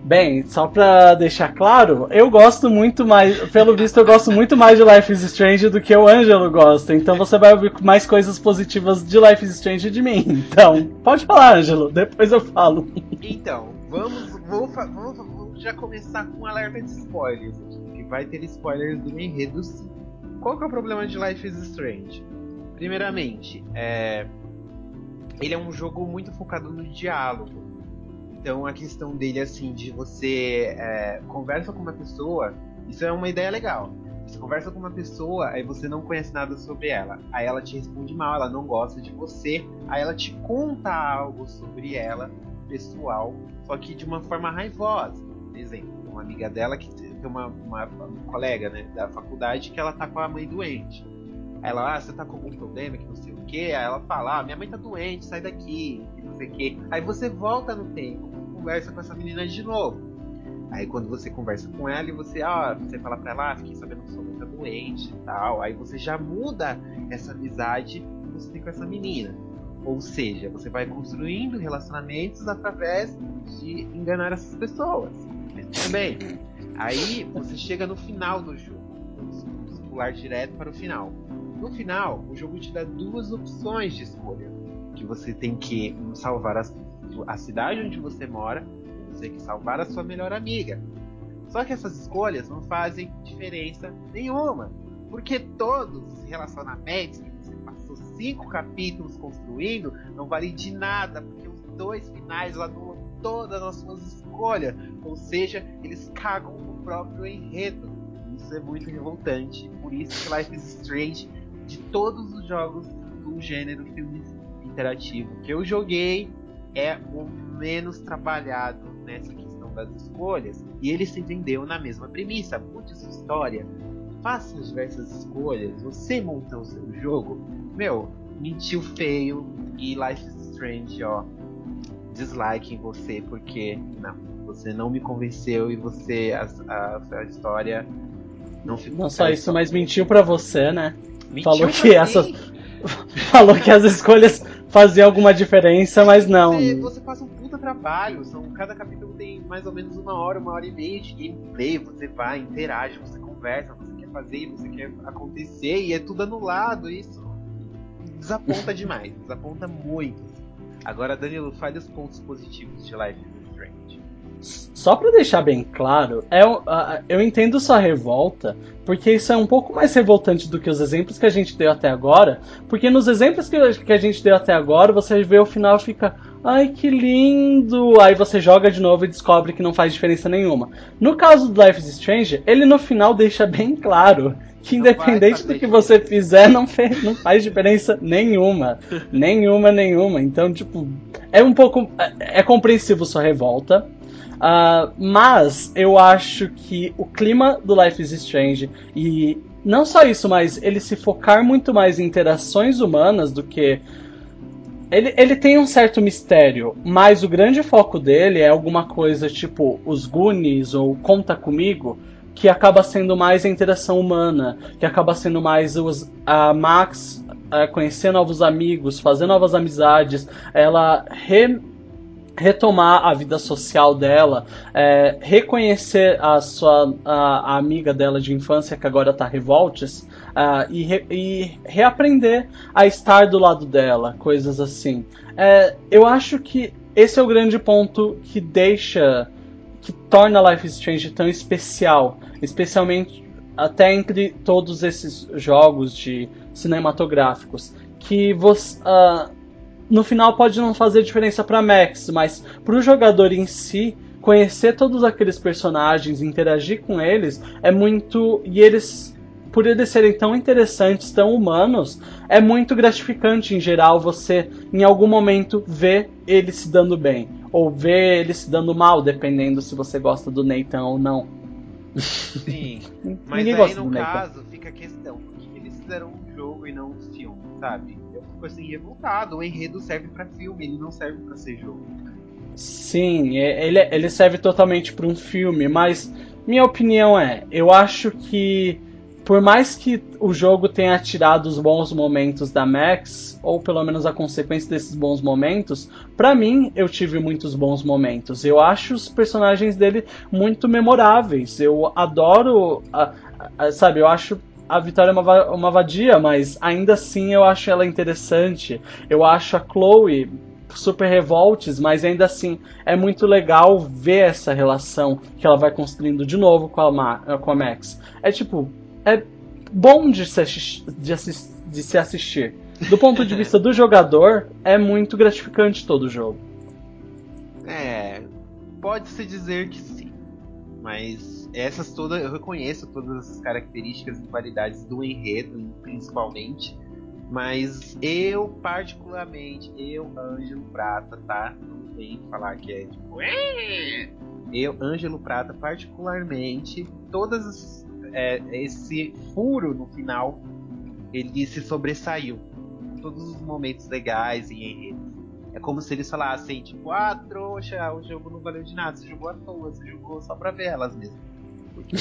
Bem, só pra deixar claro, eu gosto muito mais, pelo visto eu gosto muito mais de Life is Strange do que o Ângelo gosta, então você vai ouvir mais coisas positivas de Life is Strange de mim. Então, pode falar, Ângelo, depois eu falo. Então, vamos, vou, vou, vou já começar com um alerta de spoilers, que vai ter spoilers do enredo sim. Qual que é o problema de Life is Strange? Primeiramente, é... ele é um jogo muito focado no diálogo. Então a questão dele assim de você é, conversa com uma pessoa, isso é uma ideia legal. Você conversa com uma pessoa, aí você não conhece nada sobre ela. Aí ela te responde mal, ela não gosta de você. Aí ela te conta algo sobre ela, pessoal, só que de uma forma raivosa. Por exemplo, uma amiga dela que tem uma, uma, uma colega né, da faculdade que ela tá com a mãe doente. Aí ela, ah, você tá com algum problema, que o que. Aí ela fala, ah, minha mãe tá doente, sai daqui, não sei o que. Aí você volta no tempo, conversa com essa menina de novo. Aí quando você conversa com ela e você, ah, você fala pra ela, ah, fiquei sabendo que sua mãe tá doente e tal. Aí você já muda essa amizade que você tem com essa menina. Ou seja, você vai construindo relacionamentos através de enganar essas pessoas. Mas bem. Aí você chega no final do jogo. Vamos pular direto para o final. No final, o jogo te dá duas opções de escolha. Que você tem que salvar a, a cidade onde você mora, você tem que salvar a sua melhor amiga. Só que essas escolhas não fazem diferença nenhuma. Porque todos os relacionamentos que você passou cinco capítulos construindo não valem de nada, porque os dois finais anulam todas as suas escolhas. Ou seja, eles cagam no próprio enredo. Isso é muito revoltante. Por isso que Life is Strange, de todos os jogos do gênero filme interativo que eu joguei, é o menos trabalhado nessa questão das escolhas. E ele se vendeu na mesma premissa. Mude sua história, faça diversas escolhas, você monta o seu jogo. Meu, mentiu feio e Life is Strange, ó. Dislike em você porque não, você não me convenceu e você a, a, a história não ficou. Não só isso, mas mentiu para você, né? Mentiu Falou que essas Falou que as escolhas faziam alguma diferença, mas não. Você, você passa um puta trabalho. São, cada capítulo tem mais ou menos uma hora, uma hora e meia de gameplay. Você vai, interage, você conversa, você quer fazer, você quer acontecer, e é tudo anulado. Isso desaponta demais, desaponta muito. Agora, Danilo, fale os pontos positivos de Life is Strange. Só para deixar bem claro, é, uh, eu entendo sua revolta, porque isso é um pouco mais revoltante do que os exemplos que a gente deu até agora, porque nos exemplos que, que a gente deu até agora, você vê o final e fica, ai que lindo, aí você joga de novo e descobre que não faz diferença nenhuma. No caso do Life is Strange, ele no final deixa bem claro que independente do que você fizer, não, fez, não faz diferença nenhuma. nenhuma, nenhuma. Então, tipo, é um pouco. É, é compreensível sua revolta. Uh, mas eu acho que o clima do Life is Strange e não só isso, mas ele se focar muito mais em interações humanas do que. Ele, ele tem um certo mistério, mas o grande foco dele é alguma coisa tipo os Goonies ou Conta Comigo, que acaba sendo mais a interação humana, que acaba sendo mais os, a Max uh, conhecer novos amigos, fazer novas amizades, ela re retomar a vida social dela, é, reconhecer a sua a, a, amiga dela de infância que agora está revoltes uh, e, re, e, reaprender a estar do lado dela, coisas assim. É, eu acho que esse é o grande ponto que deixa, que torna Life is Strange tão especial, especialmente até entre todos esses jogos de cinematográficos, que você uh, no final pode não fazer diferença para Max, mas para o jogador em si, conhecer todos aqueles personagens, interagir com eles, é muito. E eles, por eles serem tão interessantes, tão humanos, é muito gratificante em geral você, em algum momento, ver eles se dando bem. Ou ver eles se dando mal, dependendo se você gosta do Nathan ou não. Sim, mas aí no caso fica a questão: por que eles fizeram um jogo e não um filme, sabe? Assim revoltado. O enredo serve para filme, ele não serve para ser jogo. Sim, é, ele, ele serve totalmente para um filme, mas minha opinião é, eu acho que por mais que o jogo tenha tirado os bons momentos da Max, ou pelo menos a consequência desses bons momentos, para mim eu tive muitos bons momentos. Eu acho os personagens dele muito memoráveis. Eu adoro, a, a, sabe, eu acho a Vitória é uma, uma vadia, mas ainda assim eu acho ela interessante. Eu acho a Chloe super revoltes, mas ainda assim é muito legal ver essa relação que ela vai construindo de novo com a, Ma com a Max. É tipo, é bom de se, de, assist, de se assistir. Do ponto de vista do jogador, é muito gratificante todo o jogo. É, pode-se dizer que sim. Mas essas todas, eu reconheço todas essas características e qualidades do enredo, principalmente. Mas eu, particularmente, eu, Ângelo Prata, tá? Não vem falar que é tipo. Eu, Ângelo Prata, particularmente, todas é, esse furo no final, ele se sobressaiu. Todos os momentos legais e enredos. É como se eles falassem, tipo, ah, trouxa, o jogo não valeu de nada, você jogou à toa, você jogou só pra ver elas mesmo. Porque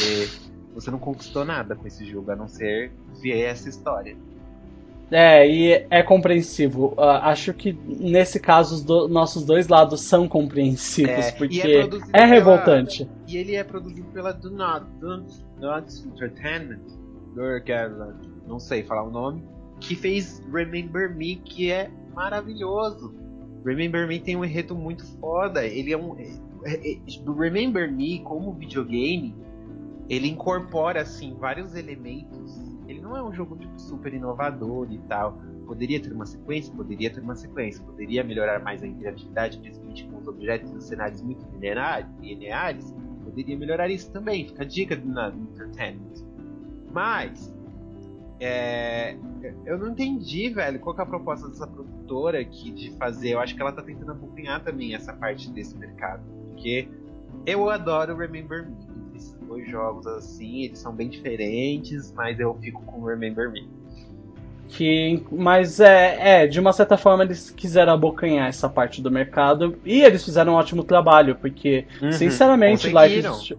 você não conquistou nada com esse jogo, a não ser ver essa história. É, e é compreensivo. Uh, acho que nesse caso os do, nossos dois lados são compreensivos, é, porque é, é, revoltante. Pela, e ele é produzido pela Do Not, Do Not Entertainment, não sei falar o nome, que fez Remember Me, que é maravilhoso. Remember Me tem um enredo muito foda. Ele é um. É, é, Remember Me, como videogame, ele incorpora assim vários elementos ele não é um jogo tipo, super inovador e tal. Poderia ter uma sequência? Poderia ter uma sequência. Poderia melhorar mais a interatividade, principalmente com os objetos e os cenários muito lineares. Poderia melhorar isso também. Fica a dica na Entertainment. Mas, é, eu não entendi, velho, qual é a proposta dessa produtora aqui de fazer. Eu acho que ela tá tentando acompanhar também essa parte desse mercado. Porque eu adoro Remember Me dois jogos assim, eles são bem diferentes, mas eu fico com Remember Me. Que, mas é, é, de uma certa forma eles quiseram abocanhar essa parte do mercado e eles fizeram um ótimo trabalho, porque, uhum, sinceramente, Life is,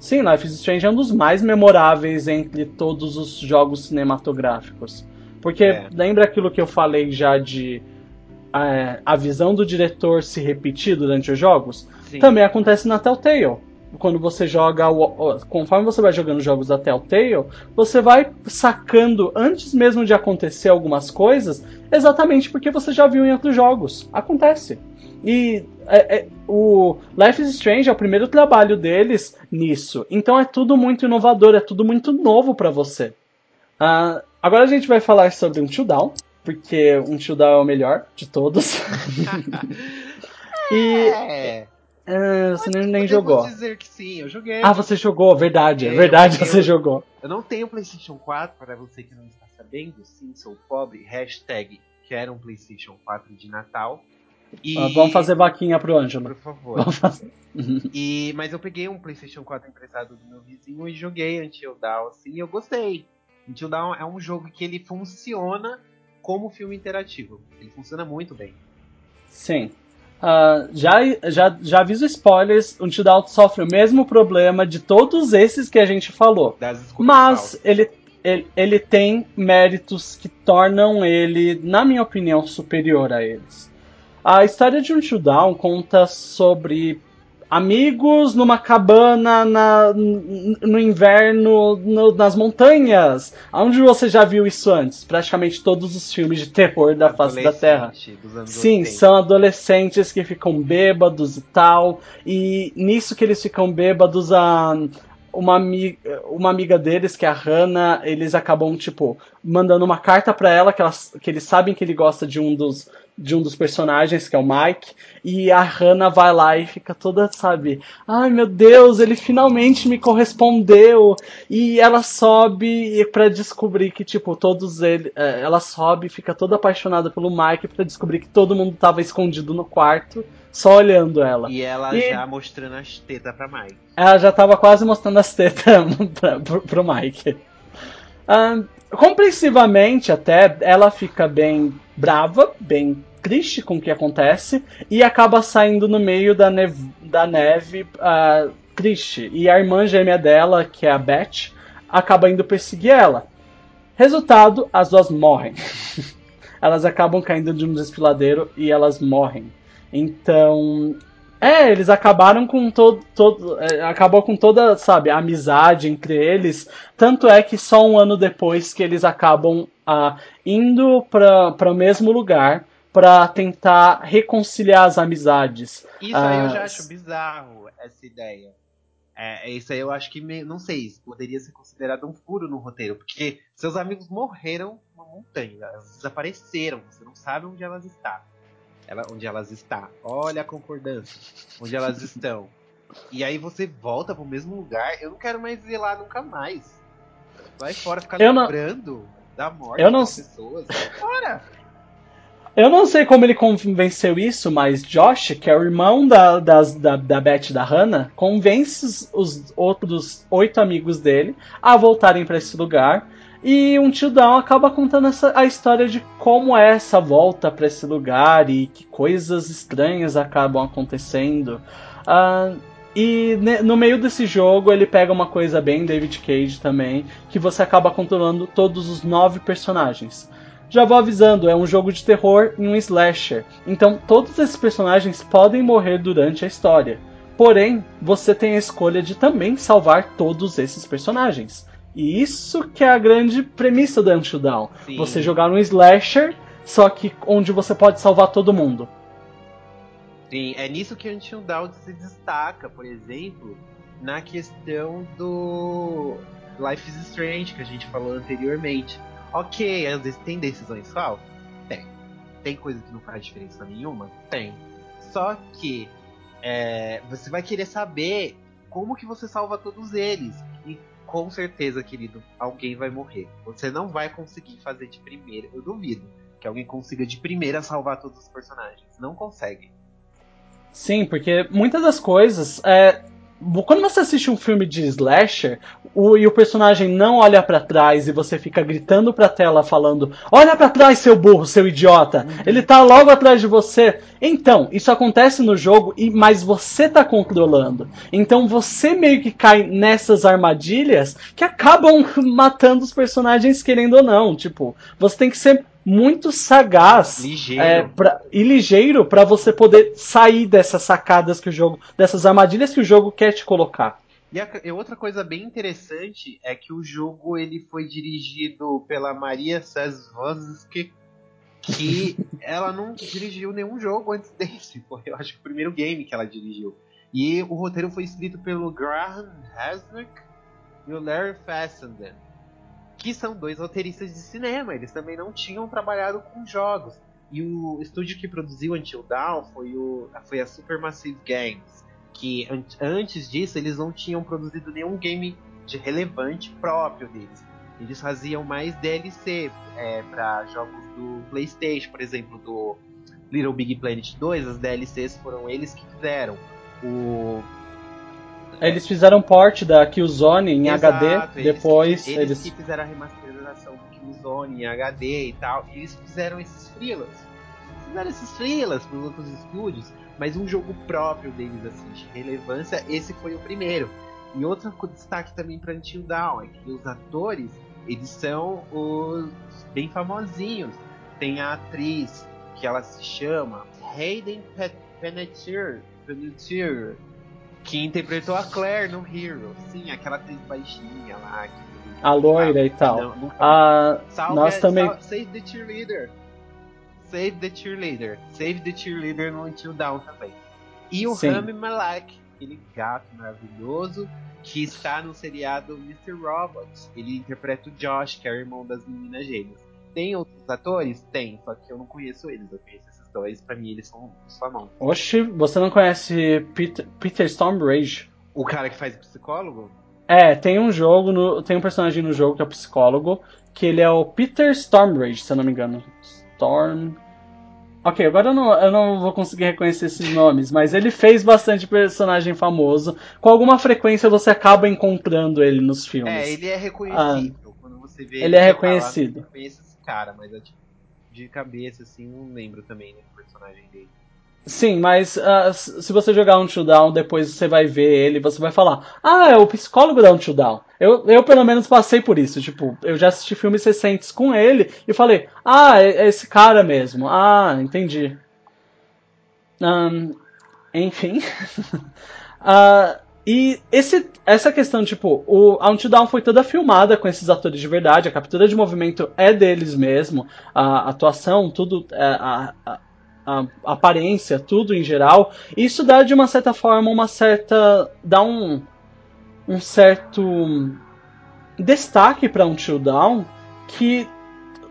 sim, Life is Strange é um dos mais memoráveis entre todos os jogos cinematográficos. Porque é. lembra aquilo que eu falei já de é, a visão do diretor se repetir durante os jogos? Sim. Também acontece na Telltale quando você joga, conforme você vai jogando jogos da Telltale, você vai sacando antes mesmo de acontecer algumas coisas, exatamente porque você já viu em outros jogos. Acontece. E é, é, o Life is Strange é o primeiro trabalho deles nisso. Então é tudo muito inovador, é tudo muito novo para você. Uh, agora a gente vai falar sobre um Down, porque um Down é o melhor de todos. e é. Ah, você nem, nem jogou. dizer que sim, eu joguei. Ah, você jogou, verdade, é verdade, eu, você jogou. Eu não tenho PlayStation 4, para você que não está sabendo, sim, sou pobre, hashtag quero um PlayStation 4 de Natal. E... Ah, vamos fazer vaquinha pro Ângelo. Por favor. Vamos fazer. e, mas eu peguei um PlayStation 4 emprestado do meu vizinho e joguei Until Dawn, assim, e eu gostei. Until Dawn é um jogo que ele funciona como filme interativo. Ele funciona muito bem. Sim. Uh, já, já, já aviso spoilers, o Until sofre o mesmo problema de todos esses que a gente falou. Mas ele, ele, ele tem méritos que tornam ele, na minha opinião, superior a eles. A história de Until Dawn conta sobre amigos numa cabana na, no inverno no, nas montanhas. Onde você já viu isso antes? Praticamente todos os filmes de terror da face da Terra. Sim, 80. são adolescentes que ficam bêbados e tal. E nisso que eles ficam bêbados, a, uma, uma amiga deles, que é a Hannah, eles acabam, tipo, mandando uma carta para ela que, elas, que eles sabem que ele gosta de um dos de um dos personagens, que é o Mike, e a Hannah vai lá e fica toda, sabe, ai meu Deus, ele finalmente me correspondeu. E ela sobe para descobrir que, tipo, todos ele. É, ela sobe e fica toda apaixonada pelo Mike para descobrir que todo mundo tava escondido no quarto só olhando ela. E ela e... já mostrando as tetas pra Mike. Ela já tava quase mostrando as tetas pra, pro, pro Mike. Um, compreensivamente, até, ela fica bem brava, bem triste com o que acontece, e acaba saindo no meio da neve, da neve uh, triste. E a irmã gêmea dela, que é a Beth, acaba indo perseguir ela. Resultado, as duas morrem. elas acabam caindo de um desfiladeiro e elas morrem. Então, é, eles acabaram com todo, todo é, acabou com toda, sabe, a amizade entre eles. Tanto é que só um ano depois que eles acabam ah, indo para o mesmo lugar para tentar reconciliar as amizades. Isso aí eu já ah, acho bizarro essa ideia. É, isso aí eu acho que, não sei, poderia ser considerado um furo no roteiro, porque seus amigos morreram numa montanha, elas desapareceram, você não sabe onde elas estão. Ela, onde elas estão. Olha a concordância. onde elas estão. E aí você volta pro mesmo lugar. Eu não quero mais ir lá nunca mais. Vai fora, ficar eu lembrando não... da morte eu não... das pessoas. Fora! Eu não sei como ele convenceu isso, mas Josh, que é o irmão da, das, da, da Beth e da Hannah, convence os outros oito amigos dele a voltarem para esse lugar. E um tio Down acaba contando essa, a história de como é essa volta para esse lugar e que coisas estranhas acabam acontecendo. Uh, e no meio desse jogo ele pega uma coisa bem David Cage também, que você acaba controlando todos os nove personagens. Já vou avisando, é um jogo de terror e um slasher, então todos esses personagens podem morrer durante a história. Porém, você tem a escolha de também salvar todos esses personagens. E isso que é a grande premissa do Until Dawn. Sim. Você jogar um slasher, só que onde você pode salvar todo mundo. Sim, é nisso que Until Dawn se destaca, por exemplo, na questão do Life is Strange que a gente falou anteriormente Ok, às vezes tem decisões falsas? Tem. Tem coisa que não faz diferença nenhuma? Tem. Só que é, você vai querer saber como que você salva todos eles. Com certeza, querido, alguém vai morrer. Você não vai conseguir fazer de primeira. Eu duvido que alguém consiga de primeira salvar todos os personagens. Não consegue. Sim, porque muitas das coisas. É, quando você assiste um filme de slasher o, e o personagem não olha para trás e você fica gritando pra tela falando: Olha para trás, seu burro, seu idiota! Uhum. Ele tá logo atrás de você. Então, isso acontece no jogo, e mas você tá controlando. Então você meio que cai nessas armadilhas que acabam matando os personagens querendo ou não. Tipo, você tem que ser muito sagaz ligeiro. É, pra, e ligeiro para você poder sair dessas sacadas que o jogo, dessas armadilhas que o jogo quer te colocar. E, a, e outra coisa bem interessante é que o jogo ele foi dirigido pela Maria Sazwowski, que ela não dirigiu nenhum jogo antes desse. Foi, eu acho que o primeiro game que ela dirigiu. E o roteiro foi escrito pelo Graham Hasnick e o Larry Fessenden que são dois roteiristas de cinema. Eles também não tinham trabalhado com jogos. E o estúdio que produziu Until Dawn foi, o, foi a Supermassive Games, que an antes disso eles não tinham produzido nenhum game de relevante próprio deles. Eles faziam mais DLC é, para jogos do PlayStation, por exemplo, do Little Big Planet 2, as DLCs foram eles que fizeram. O eles fizeram port da Killzone em Exato, HD, eles depois que, eles, eles que fizeram a remasterização do Killzone em HD e tal, e eles fizeram esses freelas. Fizeram esses freelas para os outros estúdios, mas um jogo próprio deles assim de relevância, esse foi o primeiro. E outro destaque também para Until Dawn é que os atores, eles são os bem famosinhos. Tem a atriz que ela se chama Hayden Panettiere, Panettiere que interpretou a Claire no Hero. Sim, aquela atriz baixinha lá. Que... A loira e tal. Não, não ah, nós também. save the cheerleader. Save the cheerleader. Save the cheerleader no Until Down também. E o Sim. Rami Malek, aquele gato maravilhoso que está no seriado Mr. Robot. Ele interpreta o Josh, que é o irmão das meninas gêmeas. Tem outros atores? Tem, só que eu não conheço eles. Eu conheço dois, pra mim, eles são famosos. Oxi, você não conhece Peter, Peter Stormrage? O cara que faz psicólogo? É, tem um jogo, no, tem um personagem no jogo que é o psicólogo, que ele é o Peter Stormrage, se eu não me engano. Storm. Ok, agora eu não, eu não vou conseguir reconhecer esses nomes, mas ele fez bastante personagem famoso. Com alguma frequência você acaba encontrando ele nos filmes. É, ele é reconhecido. Ah, quando você vê ele, ele é reconhecido. Fala, conheço esse cara, mas eu, tipo, de cabeça, assim, não lembro também né, do personagem dele. Sim, mas uh, se você jogar um Down, depois você vai ver ele, você vai falar, ah, é o psicólogo da um Down. Eu, eu pelo menos passei por isso, tipo, eu já assisti filmes recentes com ele e falei, ah, é, é esse cara mesmo. Ah, entendi. Um, enfim. uh, e esse, essa questão, tipo, o a Down foi toda filmada com esses atores de verdade, a captura de movimento é deles mesmo, a atuação, tudo, é, a, a, a aparência, tudo em geral. Isso dá de uma certa forma uma certa. dá um. um certo destaque para Till Down que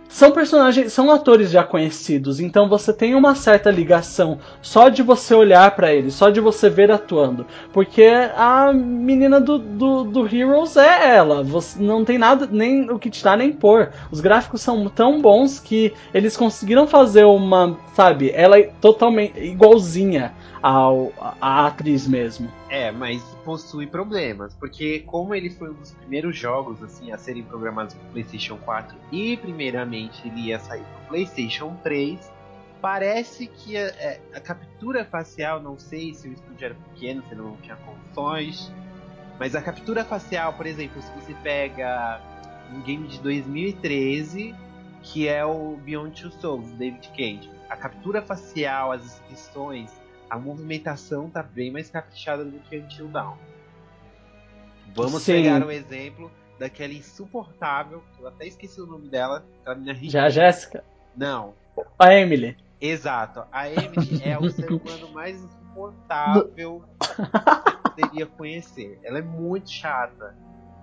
são personagens, são atores já conhecidos, então você tem uma certa ligação só de você olhar para eles, só de você ver atuando, porque a menina do, do, do Heroes é ela, você não tem nada nem o que tirar nem pôr. Os gráficos são tão bons que eles conseguiram fazer uma, sabe, ela é totalmente igualzinha ao, a atriz mesmo. É, mas possui problemas, porque como ele foi um dos primeiros jogos assim a serem programados para PlayStation 4 e primeiramente ele ia sair para PlayStation 3, parece que a, é, a, captura facial, não sei se o estúdio era pequeno, se não tinha condições, mas a captura facial, por exemplo, se você pega um game de 2013 que é o Beyond Two Souls, David Cage, a captura facial, as inscrições a movimentação tá bem mais caprichada do que Until Dawn. Vamos Sim. pegar um exemplo daquela insuportável, eu até esqueci o nome dela, aquela menina rica. Já a Jéssica? Não. A Emily. Exato. A Emily é o ser humano mais insuportável que você poderia conhecer. Ela é muito chata.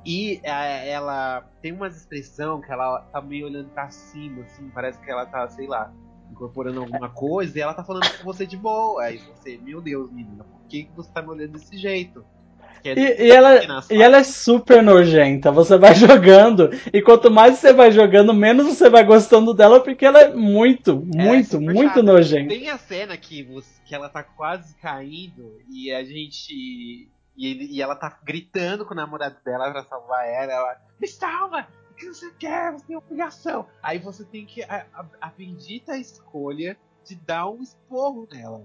E é, ela tem umas expressão que ela tá meio olhando pra cima, assim, parece que ela tá, sei lá, incorporando alguma coisa e ela tá falando com você de boa. Aí você, meu Deus, menina, por que, você tá me olhando desse jeito? É e, e, ela, e ela é super nojenta. Você vai jogando, e quanto mais você vai jogando, menos você vai gostando dela, porque ela é muito, é, muito, muito chata. nojenta. Tem a cena que, você, que ela tá quase caindo e a gente. E, ele, e ela tá gritando com o namorado dela pra salvar ela. Ela, me salva! Que você quer? Você tem obrigação. Aí você tem que. A, a, a bendita escolha de dar um esporro nela.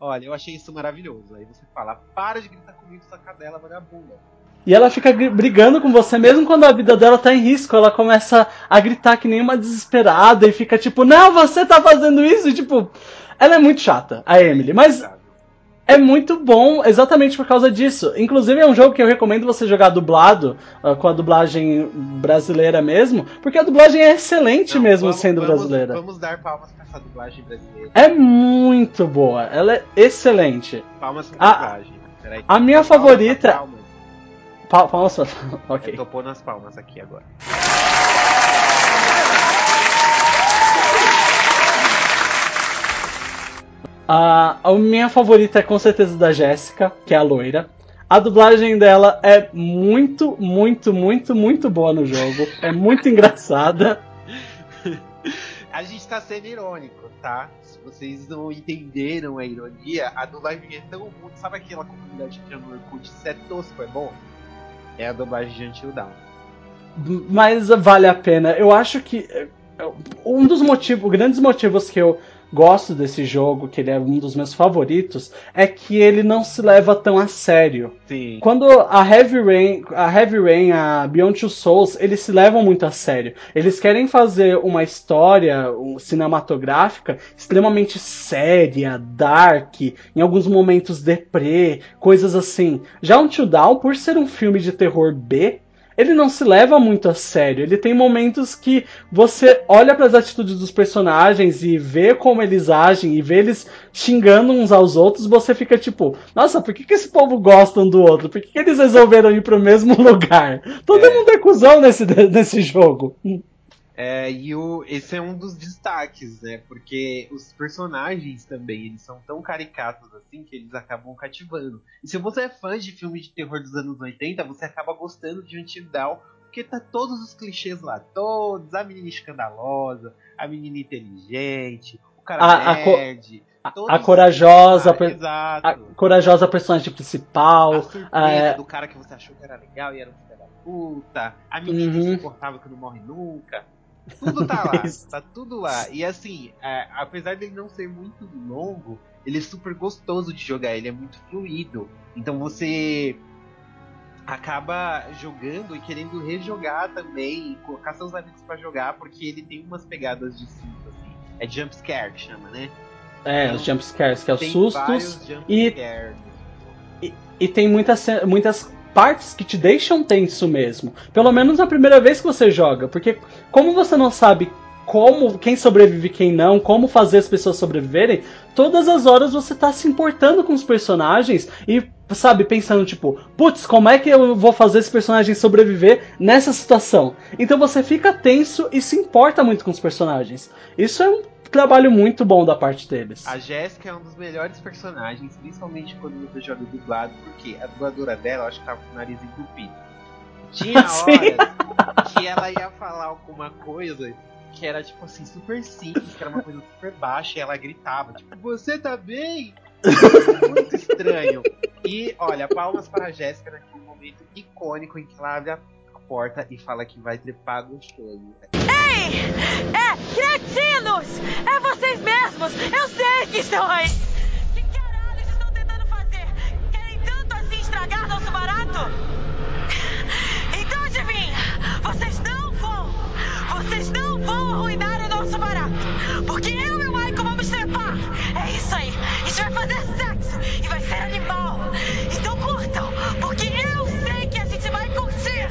Olha, eu achei isso maravilhoso. Aí você fala, para de gritar comigo, sua cadela vagabunda. E ela fica brigando com você, mesmo quando a vida dela tá em risco. Ela começa a gritar que nem uma desesperada e fica tipo, não, você tá fazendo isso. E tipo, ela é muito chata, a Emily. Mas é muito bom exatamente por causa disso. Inclusive é um jogo que eu recomendo você jogar dublado, uh, com a dublagem brasileira mesmo, porque a dublagem é excelente Não, mesmo vamos, sendo vamos, brasileira. Vamos dar palmas pra essa dublagem brasileira. É muito boa, ela é excelente. Palmas pra a, dublagem. Peraí, a minha favorita. Palmas. Palmas, palmas. ok. Eu tô pondo as palmas aqui agora. A, a minha favorita é com certeza da Jéssica, que é a loira. A dublagem dela é muito, muito, muito, muito boa no jogo. É muito engraçada. A gente tá sendo irônico, tá? Se vocês não entenderam a ironia, a dublagem é tão ruim. Sabe aquela comunidade que no Orkut, se é tosco, é bom? É a dublagem de Until Down. Mas vale a pena. Eu acho que é, um dos motivos, grandes motivos que eu gosto desse jogo, que ele é um dos meus favoritos, é que ele não se leva tão a sério. Sim. Quando a Heavy Rain, a Heavy Rain, a Beyond Two Souls, eles se levam muito a sério. Eles querem fazer uma história cinematográfica extremamente séria, dark, em alguns momentos deprê, coisas assim. Já Until Dawn, por ser um filme de terror B, ele não se leva muito a sério. Ele tem momentos que você olha para as atitudes dos personagens e vê como eles agem e vê eles xingando uns aos outros, você fica tipo, nossa, por que, que esse povo gosta um do outro? Por que, que eles resolveram ir pro mesmo lugar? Todo é. mundo é cuzão nesse, nesse jogo. É, e o, esse é um dos destaques, né? Porque os personagens também, eles são tão caricatos assim que eles acabam cativando. E se você é fã de filme de terror dos anos 80, você acaba gostando de Until Dawn, porque tá todos os clichês lá, todos, a menina escandalosa, a menina inteligente, o cara a, nerd, a, a, a corajosa, per, a corajosa personagem principal, a surpresa é... do cara que você achou que era legal e era um filho da puta, a menina uhum. insuportável que não morre nunca. Tudo tá lá, tá tudo lá. E assim, é, apesar dele não ser muito longo, ele é super gostoso de jogar, ele é muito fluido. Então você acaba jogando e querendo rejogar também, e colocar seus amigos para jogar, porque ele tem umas pegadas de susto, assim. É jump scare que chama, né? É, então, os jump scares, que é os sustos. E, e, e, tem muitas, muitas partes que te deixam tenso mesmo. Pelo menos na primeira vez que você joga. Porque como você não sabe como quem sobrevive quem não, como fazer as pessoas sobreviverem, todas as horas você tá se importando com os personagens e, sabe, pensando tipo, putz, como é que eu vou fazer esse personagem sobreviver nessa situação? Então você fica tenso e se importa muito com os personagens. Isso é um trabalho muito bom da parte deles. A Jéssica é um dos melhores personagens, principalmente quando você joga dublado, porque a dubladora dela, eu acho que tava com o nariz entupido. Tinha horas que ela ia falar alguma coisa que era, tipo assim, super simples, que era uma coisa super baixa, e ela gritava, tipo, você tá bem? Muito estranho. E, olha, palmas para a Jéssica naquele momento icônico em que ela abre a porta e fala que vai trepar gostoso. Ei! É, cretinos! É vocês mesmos! Eu sei que estão aí! Que caralho estão tentando fazer? Querem tanto assim estragar nosso barato? Então adivinha! Vocês não vão! Vocês não vão arruinar o nosso barato! Porque eu e o Michael vamos trepar! É isso aí! A gente vai fazer sexo! E vai ser animal! Então curtam! Porque eu sei que a gente vai curtir!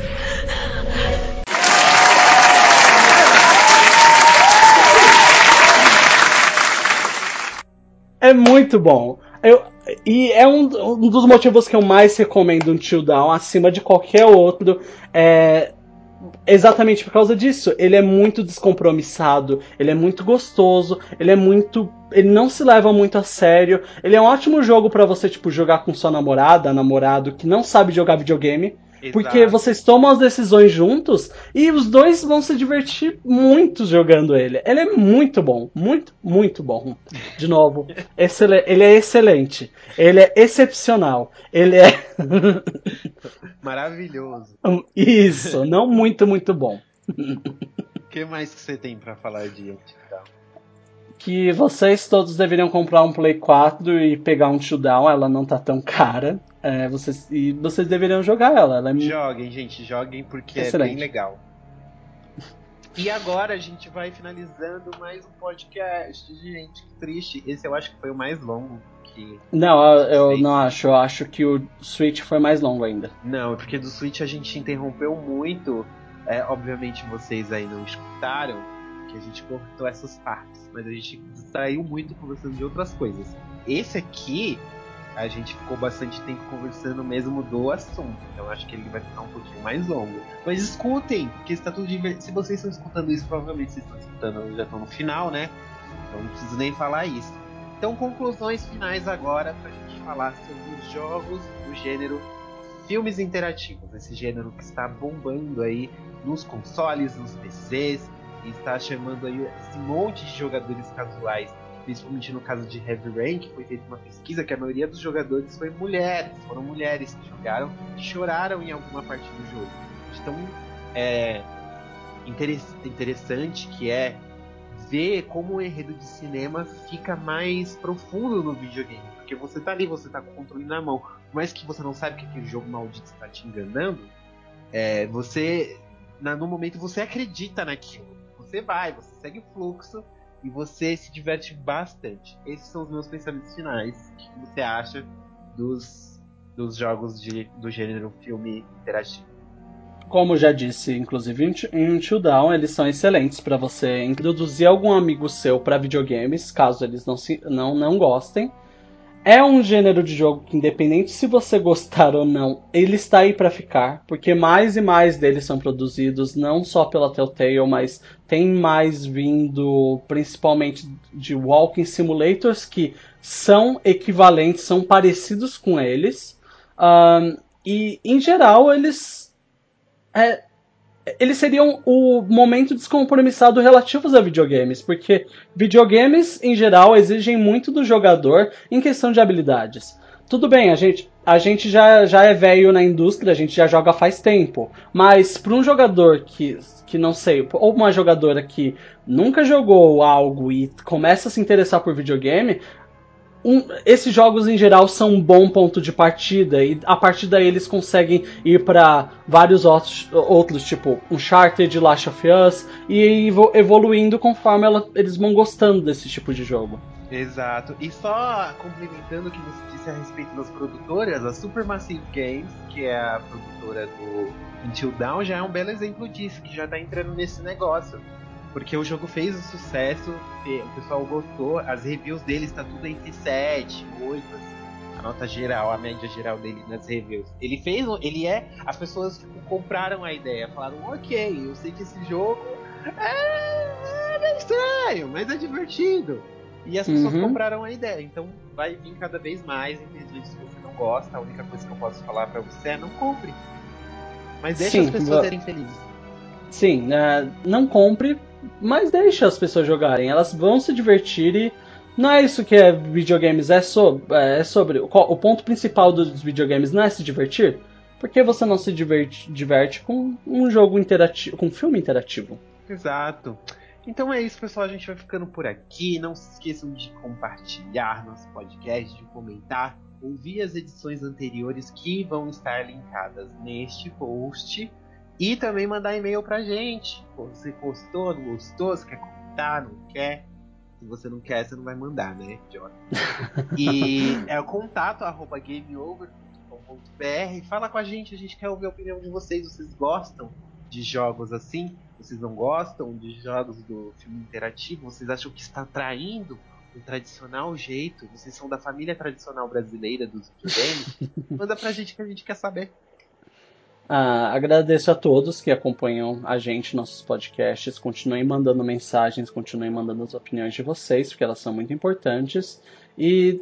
É muito bom. Eu, e é um, um, dos motivos que eu mais recomendo um Till Down acima de qualquer outro. É, exatamente por causa disso. Ele é muito descompromissado, ele é muito gostoso, ele é muito. Ele não se leva muito a sério. Ele é um ótimo jogo para você, tipo, jogar com sua namorada, namorado que não sabe jogar videogame. Porque vocês tomam as decisões juntos e os dois vão se divertir muito jogando ele. Ele é muito bom, muito, muito bom. De novo, ele é excelente, ele é excepcional, ele é maravilhoso. Isso, não muito, muito bom. O que mais que você tem para falar de então? Que vocês todos deveriam comprar um Play 4 e pegar um Showdown, ela não tá tão cara. É, vocês, e vocês deveriam jogar ela. ela é joguem, gente, joguem porque Excelente. é bem legal. E agora a gente vai finalizando mais um podcast. Gente, que triste. Esse eu acho que foi o mais longo que. Não, eu, eu não acho. Eu acho que o Switch foi mais longo ainda. Não, porque do Switch a gente interrompeu muito. É, obviamente vocês aí não escutaram que a gente cortou essas partes, mas a gente distraiu muito conversando de outras coisas. Esse aqui a gente ficou bastante tempo conversando mesmo do assunto. Então acho que ele vai ficar um pouquinho mais longo. Mas escutem, porque está tudo divertido. Se vocês estão escutando isso, provavelmente vocês estão escutando, já estão no final, né? Então não preciso nem falar isso. Então, conclusões finais agora para a gente falar sobre os jogos do gênero filmes interativos. Esse gênero que está bombando aí nos consoles, nos PCs, está chamando aí esse monte de jogadores casuais principalmente no caso de Heavy Rain, que foi feita uma pesquisa que a maioria dos jogadores foi mulheres, foram mulheres que jogaram e choraram em alguma parte do jogo. Então é interessante que é ver como o enredo de cinema fica mais profundo no videogame. Porque você tá ali, você tá com o controle na mão. Mas que você não sabe que aquele jogo maldito está te enganando, é, você. Na, no momento você acredita naquilo. Você vai, você segue o fluxo e você se diverte bastante. Esses são os meus pensamentos finais. O que você acha dos, dos jogos de, do gênero filme interativo? Como já disse, inclusive em Until Down, eles são excelentes para você introduzir algum amigo seu para videogames, caso eles não, se, não, não gostem. É um gênero de jogo que, independente se você gostar ou não, ele está aí para ficar, porque mais e mais deles são produzidos, não só pela Telltale, mas tem mais vindo principalmente de walking simulators que são equivalentes, são parecidos com eles. Um, e em geral eles é, eles seriam o momento descompromissado relativos a videogames, porque videogames, em geral, exigem muito do jogador em questão de habilidades. Tudo bem, a gente, a gente já, já é velho na indústria, a gente já joga faz tempo, mas para um jogador que, que não sei, ou uma jogadora que nunca jogou algo e começa a se interessar por videogame, um, esses jogos em geral são um bom ponto de partida e a partir daí eles conseguem ir para vários outros, outros, tipo Uncharted, Last of Us e evoluindo conforme ela, eles vão gostando desse tipo de jogo. Exato. E só complementando o que você disse a respeito das produtoras, a Supermassive Games, que é a produtora do Until Dawn, já é um belo exemplo disso, que já tá entrando nesse negócio. Porque o jogo fez um sucesso, o pessoal gostou, as reviews dele está tudo entre 7, 8, assim, a nota geral, a média geral dele nas reviews. Ele fez, ele é, as pessoas tipo, compraram a ideia, falaram, ok, eu sei que esse jogo é, é meio estranho, mas é divertido. E as pessoas uhum. compraram a ideia, então vai vir cada vez mais, infelizmente se você não gosta, a única coisa que eu posso falar para você é não compre. Mas deixa Sim, as pessoas serem felizes. Sim, uh, não compre, mas deixa as pessoas jogarem. Elas vão se divertir e não é isso que é videogames é sobre. É sobre o, o ponto principal dos videogames não é se divertir. Por que você não se diverte, diverte com um jogo interativo, com um filme interativo? Exato. Então é isso, pessoal. A gente vai ficando por aqui. Não se esqueçam de compartilhar nosso podcast, de comentar, ouvir as edições anteriores que vão estar linkadas neste post. E também mandar e-mail pra gente. Você gostou, não gostou? Você quer comentar, não quer? Se você não quer, você não vai mandar, né, idiota? e é o contato arroba gameover.com.br. Fala com a gente, a gente quer ouvir a opinião de vocês. Vocês gostam de jogos assim? Vocês não gostam de jogos do filme interativo? Vocês acham que está traindo o tradicional jeito? Vocês são da família tradicional brasileira dos videogames? Manda pra gente que a gente quer saber. Ah, agradeço a todos que acompanham a gente, nossos podcasts. Continuem mandando mensagens, continuem mandando as opiniões de vocês, porque elas são muito importantes. E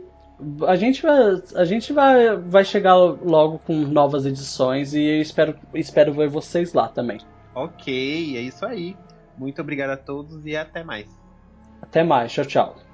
a gente vai, a gente vai, vai chegar logo com novas edições e eu espero, espero ver vocês lá também. Ok, é isso aí. Muito obrigado a todos e até mais. Até mais, tchau, tchau.